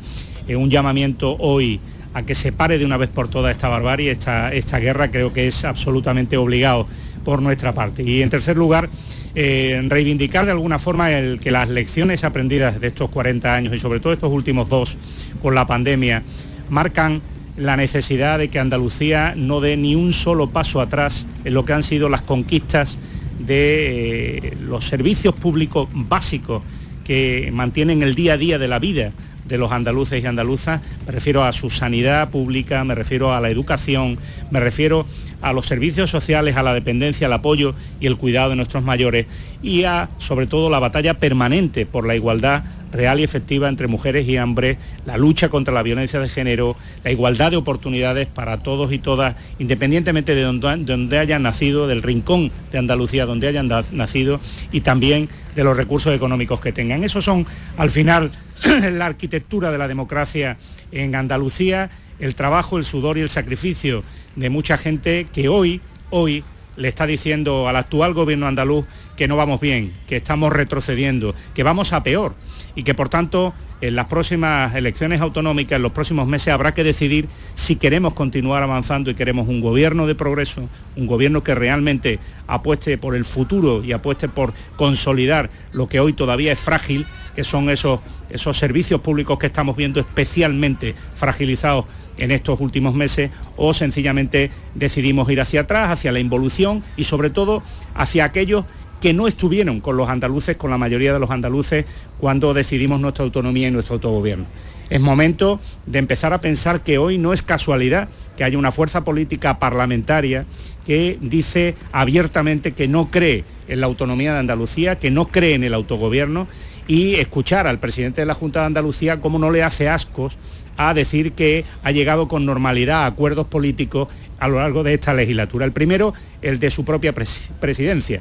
un llamamiento hoy a que se pare de una vez por todas esta barbarie, esta, esta guerra, creo que es absolutamente obligado por nuestra parte. Y en tercer lugar, eh, reivindicar de alguna forma el que las lecciones aprendidas de estos 40 años y sobre todo estos últimos dos con la pandemia marcan la necesidad de que Andalucía no dé ni un solo paso atrás en lo que han sido las conquistas de eh, los servicios públicos básicos que mantienen el día a día de la vida de los andaluces y andaluzas, me refiero a su sanidad pública, me refiero a la educación, me refiero a los servicios sociales, a la dependencia, al apoyo y el cuidado de nuestros mayores y a, sobre todo, la batalla permanente por la igualdad real y efectiva entre mujeres y hombres, la lucha contra la violencia de género, la igualdad de oportunidades para todos y todas, independientemente de donde, hayan nacido, del rincón de Andalucía donde hayan nacido y también de los recursos económicos que tengan. Esos son, al final, la arquitectura de la democracia en Andalucía, el trabajo, el sudor y el sacrificio de mucha gente que hoy, hoy, le está diciendo al actual gobierno andaluz que no vamos bien, que estamos retrocediendo, que vamos a peor y que por tanto en las próximas elecciones autonómicas, en los próximos meses, habrá que decidir si queremos continuar avanzando y queremos un gobierno de progreso, un gobierno que realmente apueste por el futuro y apueste por consolidar lo que hoy todavía es frágil, que son esos, esos servicios públicos que estamos viendo especialmente fragilizados en estos últimos meses, o sencillamente decidimos ir hacia atrás, hacia la involución y sobre todo hacia aquellos que no estuvieron con los andaluces, con la mayoría de los andaluces, cuando decidimos nuestra autonomía y nuestro autogobierno. Es momento de empezar a pensar que hoy no es casualidad que haya una fuerza política parlamentaria que dice abiertamente que no cree en la autonomía de Andalucía, que no cree en el autogobierno y escuchar al presidente de la Junta de Andalucía cómo no le hace ascos a decir que ha llegado con normalidad a acuerdos políticos a lo largo de esta legislatura. El primero, el de su propia presidencia.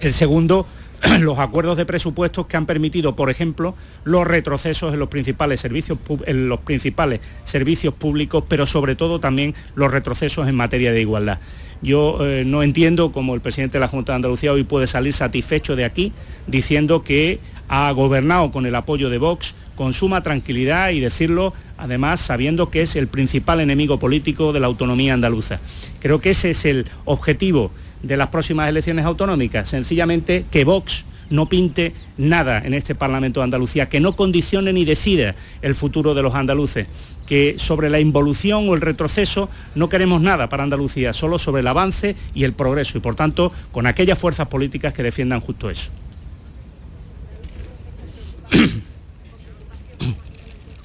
El segundo, los acuerdos de presupuestos que han permitido, por ejemplo, los retrocesos en los principales servicios, en los principales servicios públicos, pero sobre todo también los retrocesos en materia de igualdad. Yo eh, no entiendo cómo el presidente de la Junta de Andalucía hoy puede salir satisfecho de aquí diciendo que ha gobernado con el apoyo de Vox con suma tranquilidad y decirlo además sabiendo que es el principal enemigo político de la autonomía andaluza. Creo que ese es el objetivo de las próximas elecciones autonómicas, sencillamente que Vox no pinte nada en este Parlamento de Andalucía, que no condicione ni decida el futuro de los andaluces, que sobre la involución o el retroceso no queremos nada para Andalucía, solo sobre el avance y el progreso, y por tanto con aquellas fuerzas políticas que defiendan justo eso.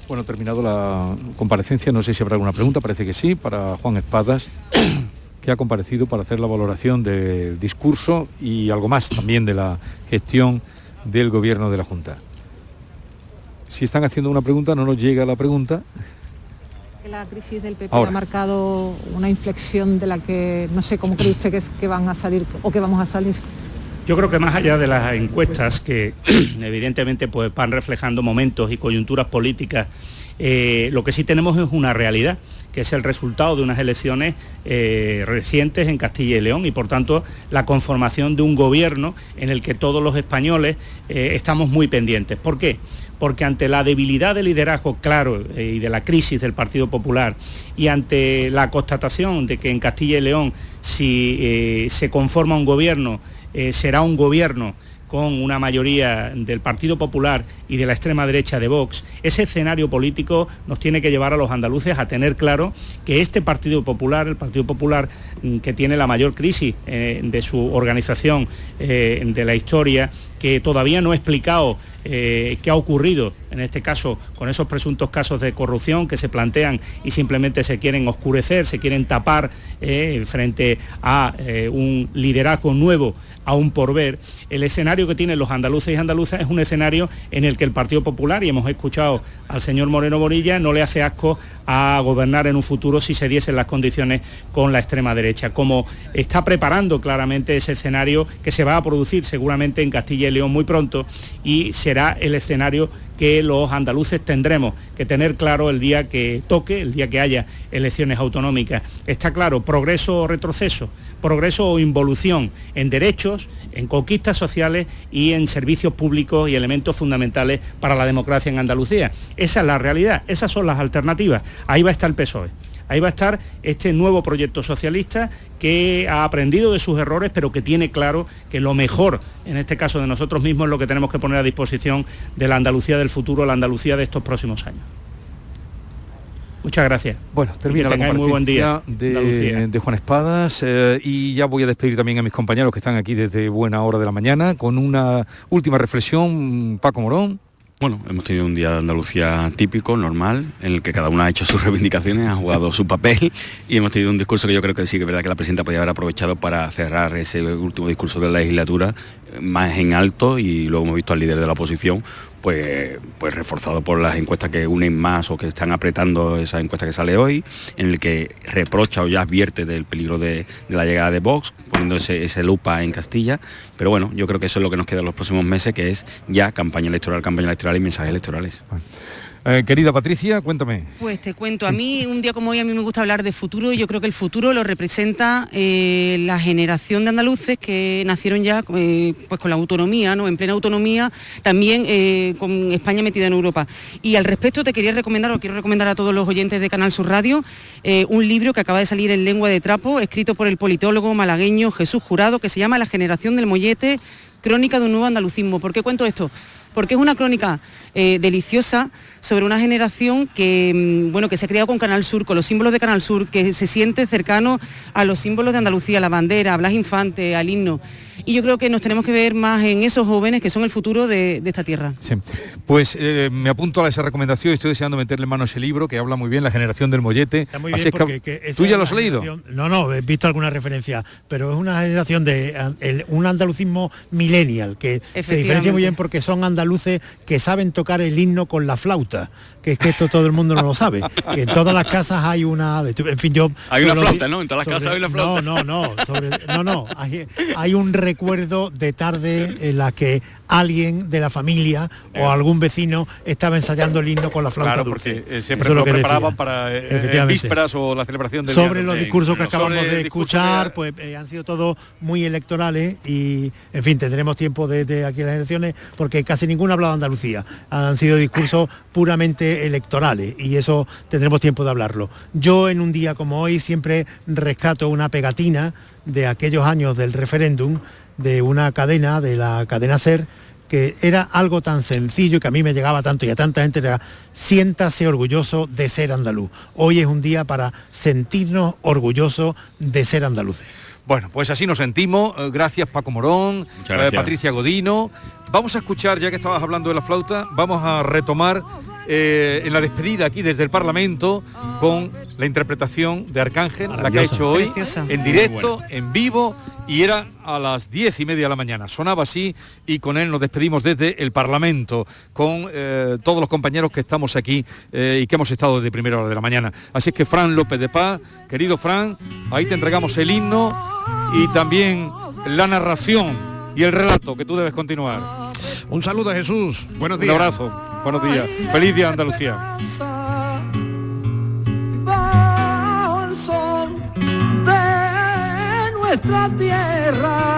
Bueno, terminado la comparecencia, no sé si habrá alguna pregunta, parece que sí, para Juan Espadas, que ha comparecido para hacer la valoración del discurso y algo más también de la gestión del gobierno de la Junta. Si están haciendo una pregunta, no nos llega la pregunta. La crisis del PP ha marcado una inflexión de la que no sé cómo cree usted que, que van a salir o que vamos a salir. Yo creo que más allá de las encuestas que evidentemente pues, van reflejando momentos y coyunturas políticas, eh, lo que sí tenemos es una realidad que es el resultado de unas elecciones eh, recientes en Castilla y León y por tanto la conformación de un gobierno en el que todos los españoles eh, estamos muy pendientes. ¿Por qué? Porque ante la debilidad del liderazgo claro y de la crisis del Partido Popular y ante la constatación de que en Castilla y León si se conforma un gobierno eh, será un gobierno con una mayoría del Partido Popular y de la extrema derecha de Vox, ese escenario político nos tiene que llevar a los andaluces a tener claro que este Partido Popular, el Partido Popular mm, que tiene la mayor crisis eh, de su organización eh, de la historia, que todavía no ha explicado qué ha ocurrido, en este caso, con esos presuntos casos de corrupción que se plantean y simplemente se quieren oscurecer, se quieren tapar frente a un liderazgo nuevo aún por ver, el escenario que tienen los andaluces y andaluzas es un escenario en el que el Partido Popular, y hemos escuchado al señor Moreno Borilla, no le hace asco a gobernar en un futuro si se diesen las condiciones con la extrema derecha, como está preparando claramente ese escenario que se va a producir seguramente en Castilla y León muy pronto y será el escenario que los andaluces tendremos que tener claro el día que toque, el día que haya elecciones autonómicas. Está claro, progreso o retroceso, progreso o involución en derechos, en conquistas sociales y en servicios públicos y elementos fundamentales para la democracia en Andalucía. Esa es la realidad, esas son las alternativas. Ahí va a estar el PSOE. Ahí va a estar este nuevo proyecto socialista que ha aprendido de sus errores, pero que tiene claro que lo mejor, en este caso de nosotros mismos, es lo que tenemos que poner a disposición de la Andalucía del futuro, la Andalucía de estos próximos años. Muchas gracias. Bueno, termina la muy buen día de, Juan Espadas eh, y ya voy a despedir también a mis compañeros que están aquí desde buena hora de la mañana con una última reflexión, Paco Morón. Bueno, hemos tenido un día de Andalucía típico, normal, en el que cada uno ha hecho sus reivindicaciones, ha jugado su papel y hemos tenido un discurso que yo creo que sí que es verdad que la presidenta podría haber aprovechado para cerrar ese último discurso de la legislatura eh, más en alto y luego hemos visto al líder de la oposición pues, pues reforzado por las encuestas que unen más o que están apretando esa encuesta que sale hoy, en el que reprocha o ya advierte del peligro de, la llegada de Vox, poniendo ese, lupa en Castilla. Pero bueno, yo creo que eso es lo que nos queda en los próximos meses, que es ya campaña electoral, campaña electoral y mensajes electorales. Eh, querida Patricia, cuéntame. Pues te cuento, a mí un día como hoy a mí me gusta hablar de futuro y yo creo que el futuro lo representa eh, la generación de andaluces que nacieron ya eh, pues con la autonomía, ¿no? en plena autonomía, también con España metida en Europa. Y al respecto te quería recomendar, o quiero recomendar a todos los oyentes de Canal Sur Radio, un libro que acaba de salir en lengua de trapo, escrito por el politólogo malagueño Jesús Jurado, que se llama La generación del mollete, crónica de un nuevo andalucismo. ¿Por qué cuento esto? Porque es una crónica deliciosa sobre una generación que, mm, bueno, que se ha criado con Canal Sur, con los símbolos de Canal Sur, que se siente cercano a los símbolos de Andalucía, la bandera, a Blas Infante, al himno. Y yo creo que nos tenemos que ver más en esos jóvenes que son el futuro de, esta tierra. Sí. Pues eh, me apunto a esa recomendación y estoy deseando meterle mano a ese libro que habla muy bien, La generación del mollete. Así que, ¿Tú ya lo has leído? No, no, he visto alguna referencia, pero es una generación de un andalucismo millennial, que se diferencia muy bien porque son andaluces que saben tocar el himno con la flauta que es que esto todo el mundo no lo sabe. en todas las casas hay una, en fin, yo... Hay una flauta, ¿no? En todas las casas hay una flauta. No, no, no, no, no, hay, un recuerdo de tarde en la que alguien de la familia o algún vecino estaba ensayando el himno con la flauta claro, porque eh, siempre lo, preparaban para eh, vísperas o la celebración del Sobre los discursos que acabamos de escuchar, pues eh, han sido todos muy electorales y, en fin, tendremos tiempo desde aquí las elecciones porque casi ninguno ha hablado de Andalucía. Han sido discursos puramente electorales y eso tendremos tiempo de hablarlo. Yo en un día como hoy siempre rescato una pegatina de aquellos años del referéndum de una cadena, de la cadena SER, que era algo tan sencillo que a mí me llegaba tanto y a tanta gente era siéntase orgulloso de ser andaluz. Hoy es un día para sentirnos orgullosos de ser andaluces. Bueno, pues así nos sentimos. Eh, gracias Paco Morón, eh, Patricia Godino. Vamos a escuchar, ya que estabas hablando de la flauta, vamos a retomar eh, en la despedida aquí desde el Parlamento con la interpretación de Arcángel, la que ha hecho hoy en directo, en vivo y era a las diez y media de la mañana. Sonaba así y con él nos despedimos desde el Parlamento con eh, todos los compañeros que estamos aquí eh, y que hemos estado desde primera hora de la mañana. Así es que Fran López de Paz, querido Fran, ahí te entregamos el himno y también la narración y el relato que tú debes continuar. Un saludo Jesús, buenos días. Un abrazo, buenos días. Feliz día Andalucía. nuestra tierra.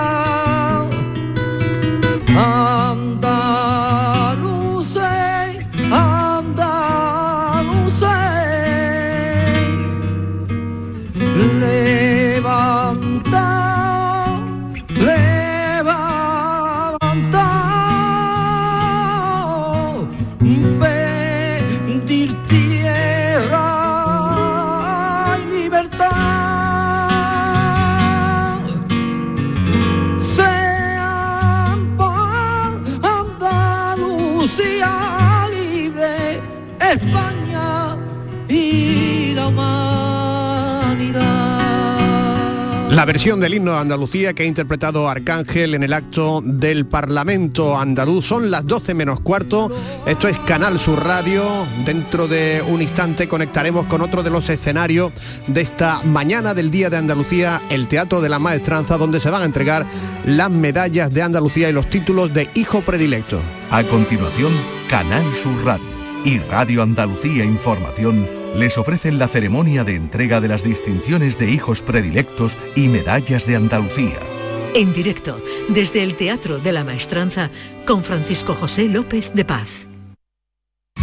La versión del himno de Andalucía que ha interpretado Arcángel en el acto del Parlamento andaluz. Son las 12 menos cuarto. Esto es Canal Sur Radio. Dentro de un instante conectaremos con otro de los escenarios de esta mañana del Día de Andalucía, el Teatro de la Maestranza, donde se van a entregar las medallas de Andalucía y los títulos de Hijo Predilecto. A continuación, Canal Sur Radio y Radio Andalucía Información les ofrecen la ceremonia de entrega de las distinciones de hijos predilectos y medallas de Andalucía. En directo, desde el Teatro de la Maestranza, con Francisco José López de Paz.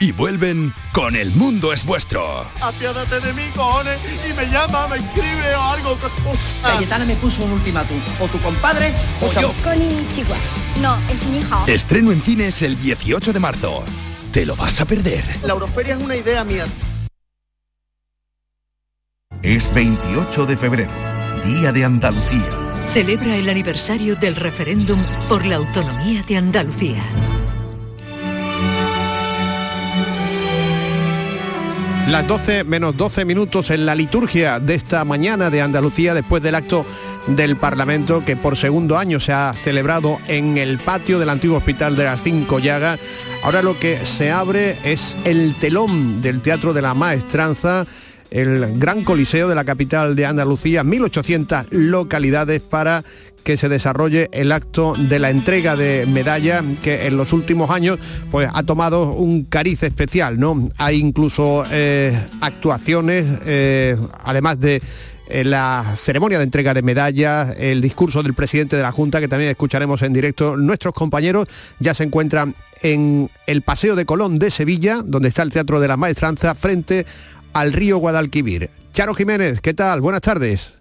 y vuelven con El Mundo es Vuestro. Apiádate de mí, cojones, y me llama, me escribe o algo. Cayetana me puso un ultimátum, o tu compadre o yo. Chihuahua. No, es mi hija. Estreno en cines el 18 de marzo. Te lo vas a perder. La Euroferia es una idea mía. Es 28 de febrero, Día de Andalucía. Celebra el aniversario del referéndum por la autonomía de Andalucía. Las 12 menos 12 minutos en la liturgia de esta mañana de Andalucía después del acto del Parlamento que por segundo año se ha celebrado en el patio del antiguo hospital de las Cinco Llagas. Ahora lo que se abre es el telón del Teatro de la Maestranza el gran coliseo de la capital de Andalucía, 1.800 localidades para que se desarrolle el acto de la entrega de medallas que en los últimos años pues ha tomado un cariz especial, ¿no? Hay incluso eh, actuaciones, eh, además de eh, la ceremonia de entrega de medallas, el discurso del presidente de la Junta, que también escucharemos en directo. Nuestros compañeros ya se encuentran en el Paseo de Colón de Sevilla, donde está el Teatro de la Maestranza, frente al río Guadalquivir. Charo Jiménez, ¿qué tal? Buenas tardes.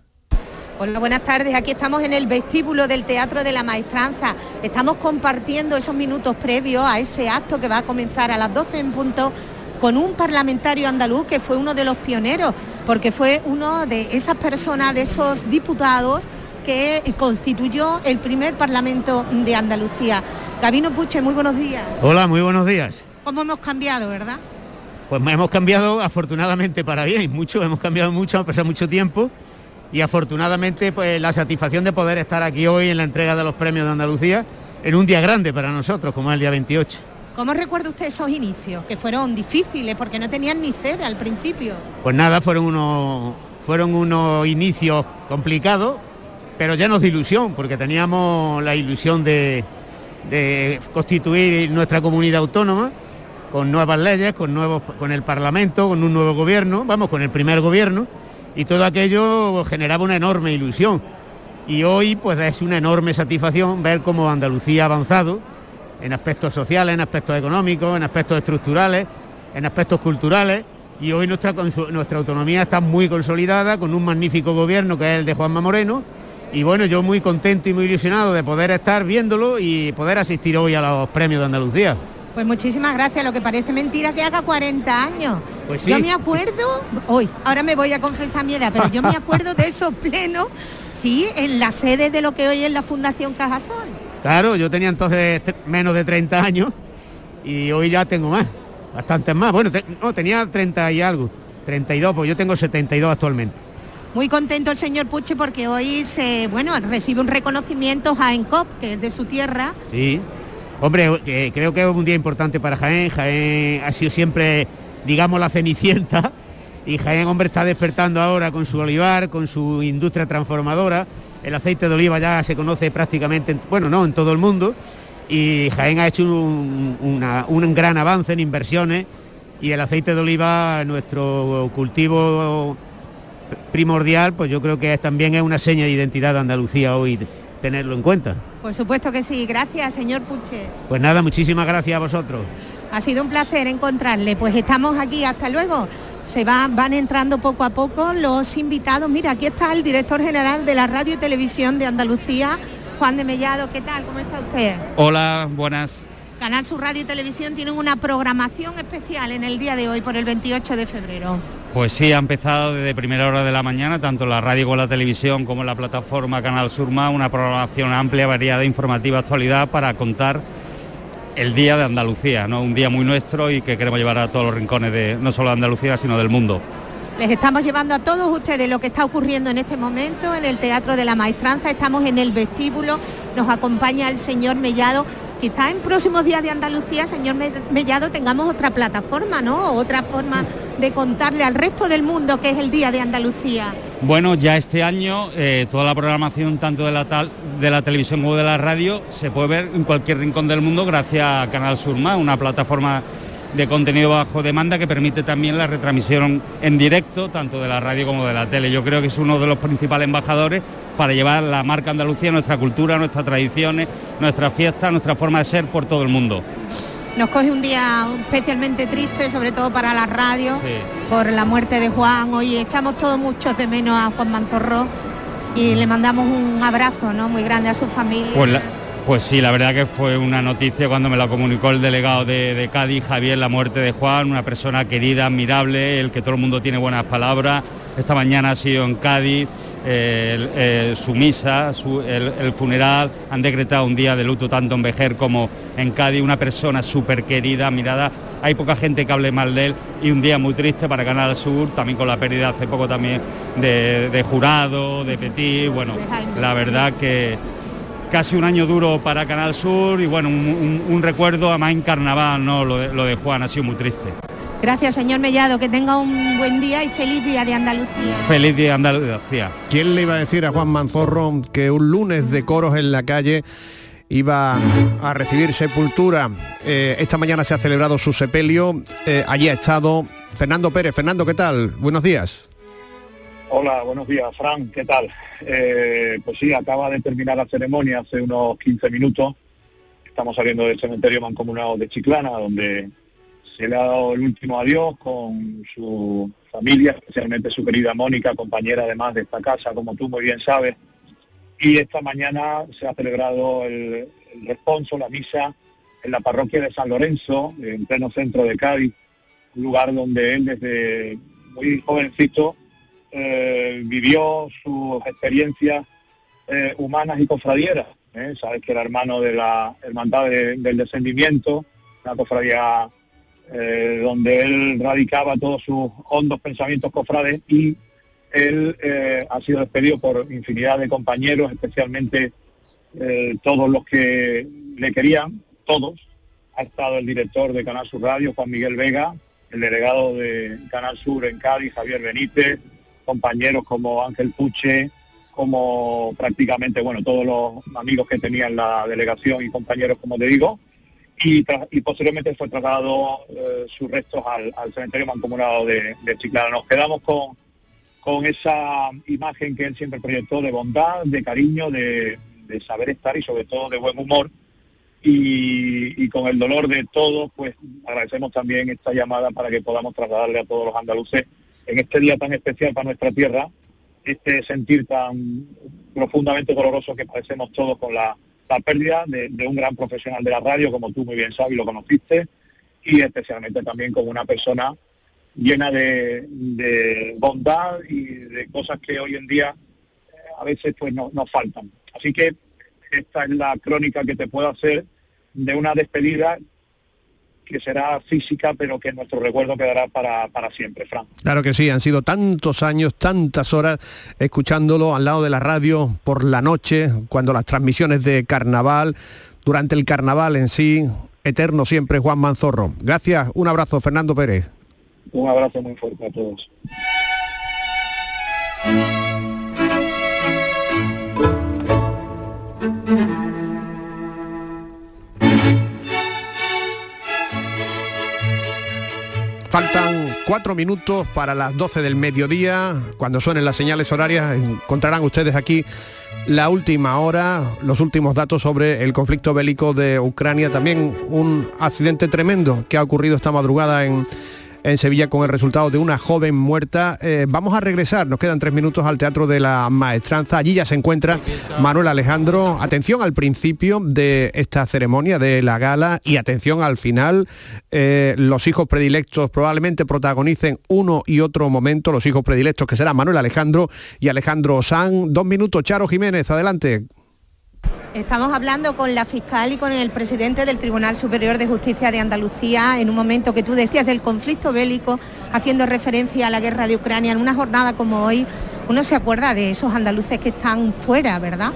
Hola, buenas tardes. Aquí estamos en el vestíbulo del Teatro de la Maestranza. Estamos compartiendo esos minutos previos a ese acto que va a comenzar a las 12 en punto con un parlamentario andaluz que fue uno de los pioneros, porque fue uno de esas personas, de esos diputados que constituyó el primer Parlamento de Andalucía. Gabino Puche, muy buenos días. Hola, muy buenos días. ¿Cómo hemos cambiado, verdad? Pues hemos cambiado afortunadamente para bien, mucho, hemos cambiado mucho, ha pasado mucho tiempo y afortunadamente pues la satisfacción de poder estar aquí hoy en la entrega de los premios de Andalucía en un día grande para nosotros, como es el día 28. ¿Cómo recuerda usted esos inicios, que fueron difíciles porque no tenían ni sede al principio? Pues nada, fueron unos, fueron unos inicios complicados, pero llenos de ilusión, porque teníamos la ilusión de, de constituir nuestra comunidad autónoma con nuevas leyes, con, nuevos, con el Parlamento, con un nuevo gobierno, vamos, con el primer gobierno, y todo aquello generaba una enorme ilusión. Y hoy pues es una enorme satisfacción ver cómo Andalucía ha avanzado en aspectos sociales, en aspectos económicos, en aspectos estructurales, en aspectos culturales. Y hoy nuestra, nuestra autonomía está muy consolidada con un magnífico gobierno que es el de Juanma Moreno. Y bueno, yo muy contento y muy ilusionado de poder estar viéndolo y poder asistir hoy a los premios de Andalucía. Pues muchísimas gracias, lo que parece mentira que haga 40 años. Pues Yo me acuerdo, hoy, ahora me voy a confesar mi edad, pero yo me acuerdo de esos plenos, sí, en la sede de lo que hoy es la Fundación Cajasol. Claro, yo tenía entonces menos de 30 años y hoy ya tengo más, bastantes más. Bueno, no, tenía 30 y algo, 32, pues yo tengo 72 actualmente. Muy contento el señor Puche porque hoy se, bueno, recibe un reconocimiento a ENCOP, que es de su tierra. Sí, hombre, creo que es un día importante para Jaén. Jaén ha sido siempre, digamos, la cenicienta y Jaén, hombre, está despertando ahora con su olivar, con su industria transformadora el aceite de oliva ya se conoce prácticamente, bueno, no, en todo el mundo. Y Jaén ha hecho un, gran avance en inversiones y el aceite de oliva, nuestro cultivo primordial, pues yo creo que también es una seña de identidad de Andalucía hoy tenerlo en cuenta. Por supuesto que sí, gracias señor Puche. Pues nada, muchísimas gracias a vosotros. Ha sido un placer encontrarle, pues estamos aquí, hasta luego se van entrando poco a poco los invitados. Mira, aquí está el director general de la Radio y Televisión de Andalucía, Juan de Mellado. ¿Qué tal? ¿Cómo está usted? Hola, buenas. Canal Sur Radio y Televisión tienen una programación especial en el día de hoy por el 28 de febrero. Pues sí, ha empezado desde primera hora de la mañana, tanto la radio como la televisión, como la plataforma Canal Sur Más, una programación amplia, variada, informativa, actualidad para contar el Día de Andalucía, ¿no? un día muy nuestro y que queremos llevar a todos los rincones de no solo de Andalucía, sino del mundo. Les estamos llevando a todos ustedes lo que está ocurriendo en este momento en el Teatro de la Maestranza. Estamos en el vestíbulo, nos acompaña el señor Mellado. Quizá en próximos días de Andalucía, señor Mellado, tengamos otra plataforma, ¿no? Otra forma de contarle al resto del mundo que es el Día de Andalucía. Bueno, ya este año eh, toda la programación tanto de la, de la televisión como de la radio se puede ver en cualquier rincón del mundo gracias a Canal Sur una plataforma de contenido bajo demanda que permite también la retransmisión en directo tanto de la radio como de la tele. Yo creo que es uno de los principales embajadores para llevar la marca Andalucía, nuestra cultura, nuestras tradiciones, nuestras fiestas, nuestra forma de ser por todo el mundo. Nos coge un día especialmente triste, sobre todo para la radio, por la muerte de Juan. Hoy echamos todos muchos de menos a Juan Manzorro y le mandamos un abrazo ¿no? muy grande a su familia. Pues, pues, sí, la verdad que fue una noticia cuando me la comunicó el delegado de, de, Cádiz, Javier, la muerte de Juan, una persona querida, admirable, el que todo el mundo tiene buenas palabras. Esta mañana ha sido en Cádiz, su misa, el, funeral, han decretado un día de luto tanto en Vejer como en Cádiz, una persona súper querida, mirada, hay poca gente que hable mal de él y un día muy triste para Canal Sur, también con la pérdida hace poco también de, Jurado, de Petit, bueno, la verdad que casi un año duro para Canal Sur y bueno, un, recuerdo a más en carnaval, ¿no? Lo de, lo de Juan ha sido muy triste. Gracias, señor Mellado, que tenga un buen día y feliz día de Andalucía. Feliz día de Andalucía. ¿Quién le iba a decir a Juan Manzorro que un lunes de coros en la calle iba a recibir sepultura? Eh, esta mañana se ha celebrado su sepelio. Eh, allí ha estado Fernando Pérez. Fernando, ¿qué tal? Buenos días. Hola, buenos días, Fran, ¿qué tal? Eh, pues sí, acaba de terminar la ceremonia hace unos 15 minutos. Estamos saliendo del cementerio mancomunado de Chiclana, donde se le ha dado el último adiós con su familia, especialmente su querida Mónica, compañera además de esta casa, como tú muy bien sabes. Y esta mañana se ha celebrado el, responso, la misa, en la parroquia de San Lorenzo, en pleno centro de Cádiz, un lugar donde él desde muy jovencito eh, vivió sus experiencias eh, humanas y cofradieras. ¿eh? Sabes que era hermano de la hermandad del descendimiento, una cofradía donde él radicaba todos sus hondos pensamientos cofrades y él ha sido despedido por infinidad de compañeros, especialmente todos los que le querían, todos. Ha estado el director de Canal Sur Radio, Juan Miguel Vega, el delegado de Canal Sur en Cádiz, Javier Benítez, compañeros como Ángel Puche, como prácticamente, bueno, todos los amigos que tenían la delegación y compañeros, como te digo, y, posteriormente fue trasladado eh, sus restos al, cementerio mancomunado de, de, Chiclana. Nos quedamos con, con esa imagen que él siempre proyectó de bondad, de cariño, de, saber estar y sobre todo de buen humor. Y, y, con el dolor de todos, pues agradecemos también esta llamada para que podamos trasladarle a todos los andaluces en este día tan especial para nuestra tierra, este sentir tan profundamente doloroso que padecemos todos con la la pérdida de, un gran profesional de la radio, como tú muy bien sabes y lo conociste, y especialmente también como una persona llena de, bondad y de cosas que hoy en día eh, a veces pues no, nos faltan. Así que esta es la crónica que te puedo hacer de una despedida que será física, pero que nuestro recuerdo quedará para, siempre, Fran. Claro que sí, han sido tantos años, tantas horas escuchándolo al lado de la radio por la noche, cuando las transmisiones de carnaval, durante el carnaval en sí, eterno siempre Juan Manzorro. Gracias, un abrazo, Fernando Pérez. Un abrazo muy fuerte a todos. Faltan cuatro minutos para las 12 del mediodía. Cuando suenen las señales horarias encontrarán ustedes aquí la última hora, los últimos datos sobre el conflicto bélico de Ucrania. También un accidente tremendo que ha ocurrido esta madrugada en en Sevilla con el resultado de una joven muerta. Eh, vamos a regresar, nos quedan tres minutos al Teatro de la Maestranza. Allí ya se encuentra Manuel Alejandro. Atención al principio de esta ceremonia de la gala y atención al final. Eh, los hijos predilectos probablemente protagonicen uno y otro momento, los hijos predilectos que serán Manuel Alejandro y Alejandro San. Dos minutos, Charo Jiménez, adelante. Estamos hablando con la fiscal y con el presidente del Tribunal Superior de Justicia de Andalucía en un momento que tú decías del conflicto bélico, haciendo referencia a la guerra de Ucrania. En una jornada como hoy, uno se acuerda de esos andaluces que están fuera, ¿verdad?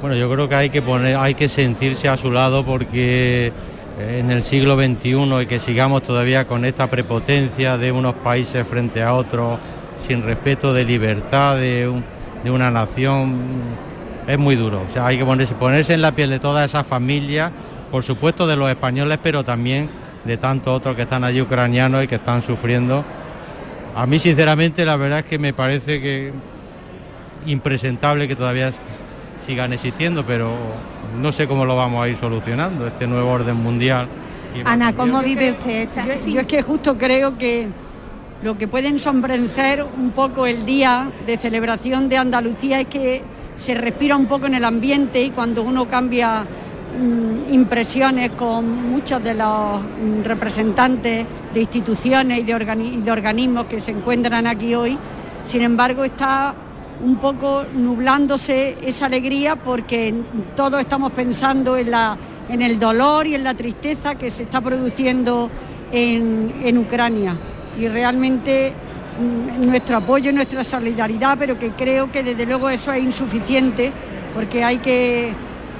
Bueno, yo creo que hay que poner, hay que sentirse a su lado porque en el siglo XXI y que sigamos todavía con esta prepotencia de unos países frente a otros, sin respeto de libertad de, de una nación es muy duro. O sea, hay que ponerse, ponerse en la piel de toda esa familia, por supuesto de los españoles, pero también de tantos otros que están allí ucranianos y que están sufriendo. A mí sinceramente la verdad es que me parece que impresentable que todavía sigan existiendo, pero no sé cómo lo vamos a ir solucionando, este nuevo orden mundial. Ana, ¿cómo vive usted esta? Yo, yo es que justo creo que lo que puede ensombrecer un poco el día de celebración de Andalucía es que se respira un poco en el ambiente y cuando uno cambia mm, impresiones con muchos de los mm, representantes de instituciones y de, organismos que se encuentran aquí hoy, sin embargo está un poco nublándose esa alegría porque todos estamos pensando en, la, en el dolor y en la tristeza que se está produciendo en, en Ucrania. Y realmente nuestro apoyo y nuestra solidaridad, pero que creo que desde luego eso es insuficiente porque hay que,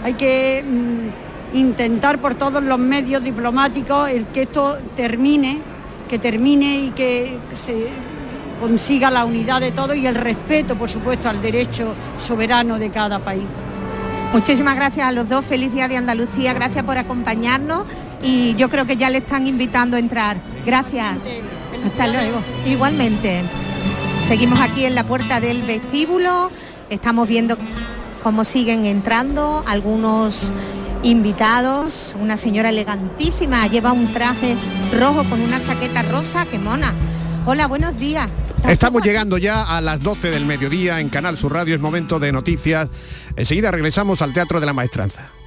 hay que mm, intentar por todos los medios diplomáticos el que esto termine, que termine y que se consiga la unidad de todo y el respeto, por supuesto, al derecho soberano de cada país. Muchísimas gracias a los dos, feliz día de Andalucía, gracias por acompañarnos y yo creo que ya le están invitando a entrar. Gracias. Hasta luego. Igualmente. Seguimos aquí en la puerta del vestíbulo, estamos viendo cómo siguen entrando algunos invitados, una señora elegantísima, lleva un traje rojo con una chaqueta rosa, que mona. Hola, buenos días. Estamos llegando ya a las 12 del mediodía en Canal Sur Radio, es momento de noticias. Enseguida regresamos al Teatro de la Maestranza.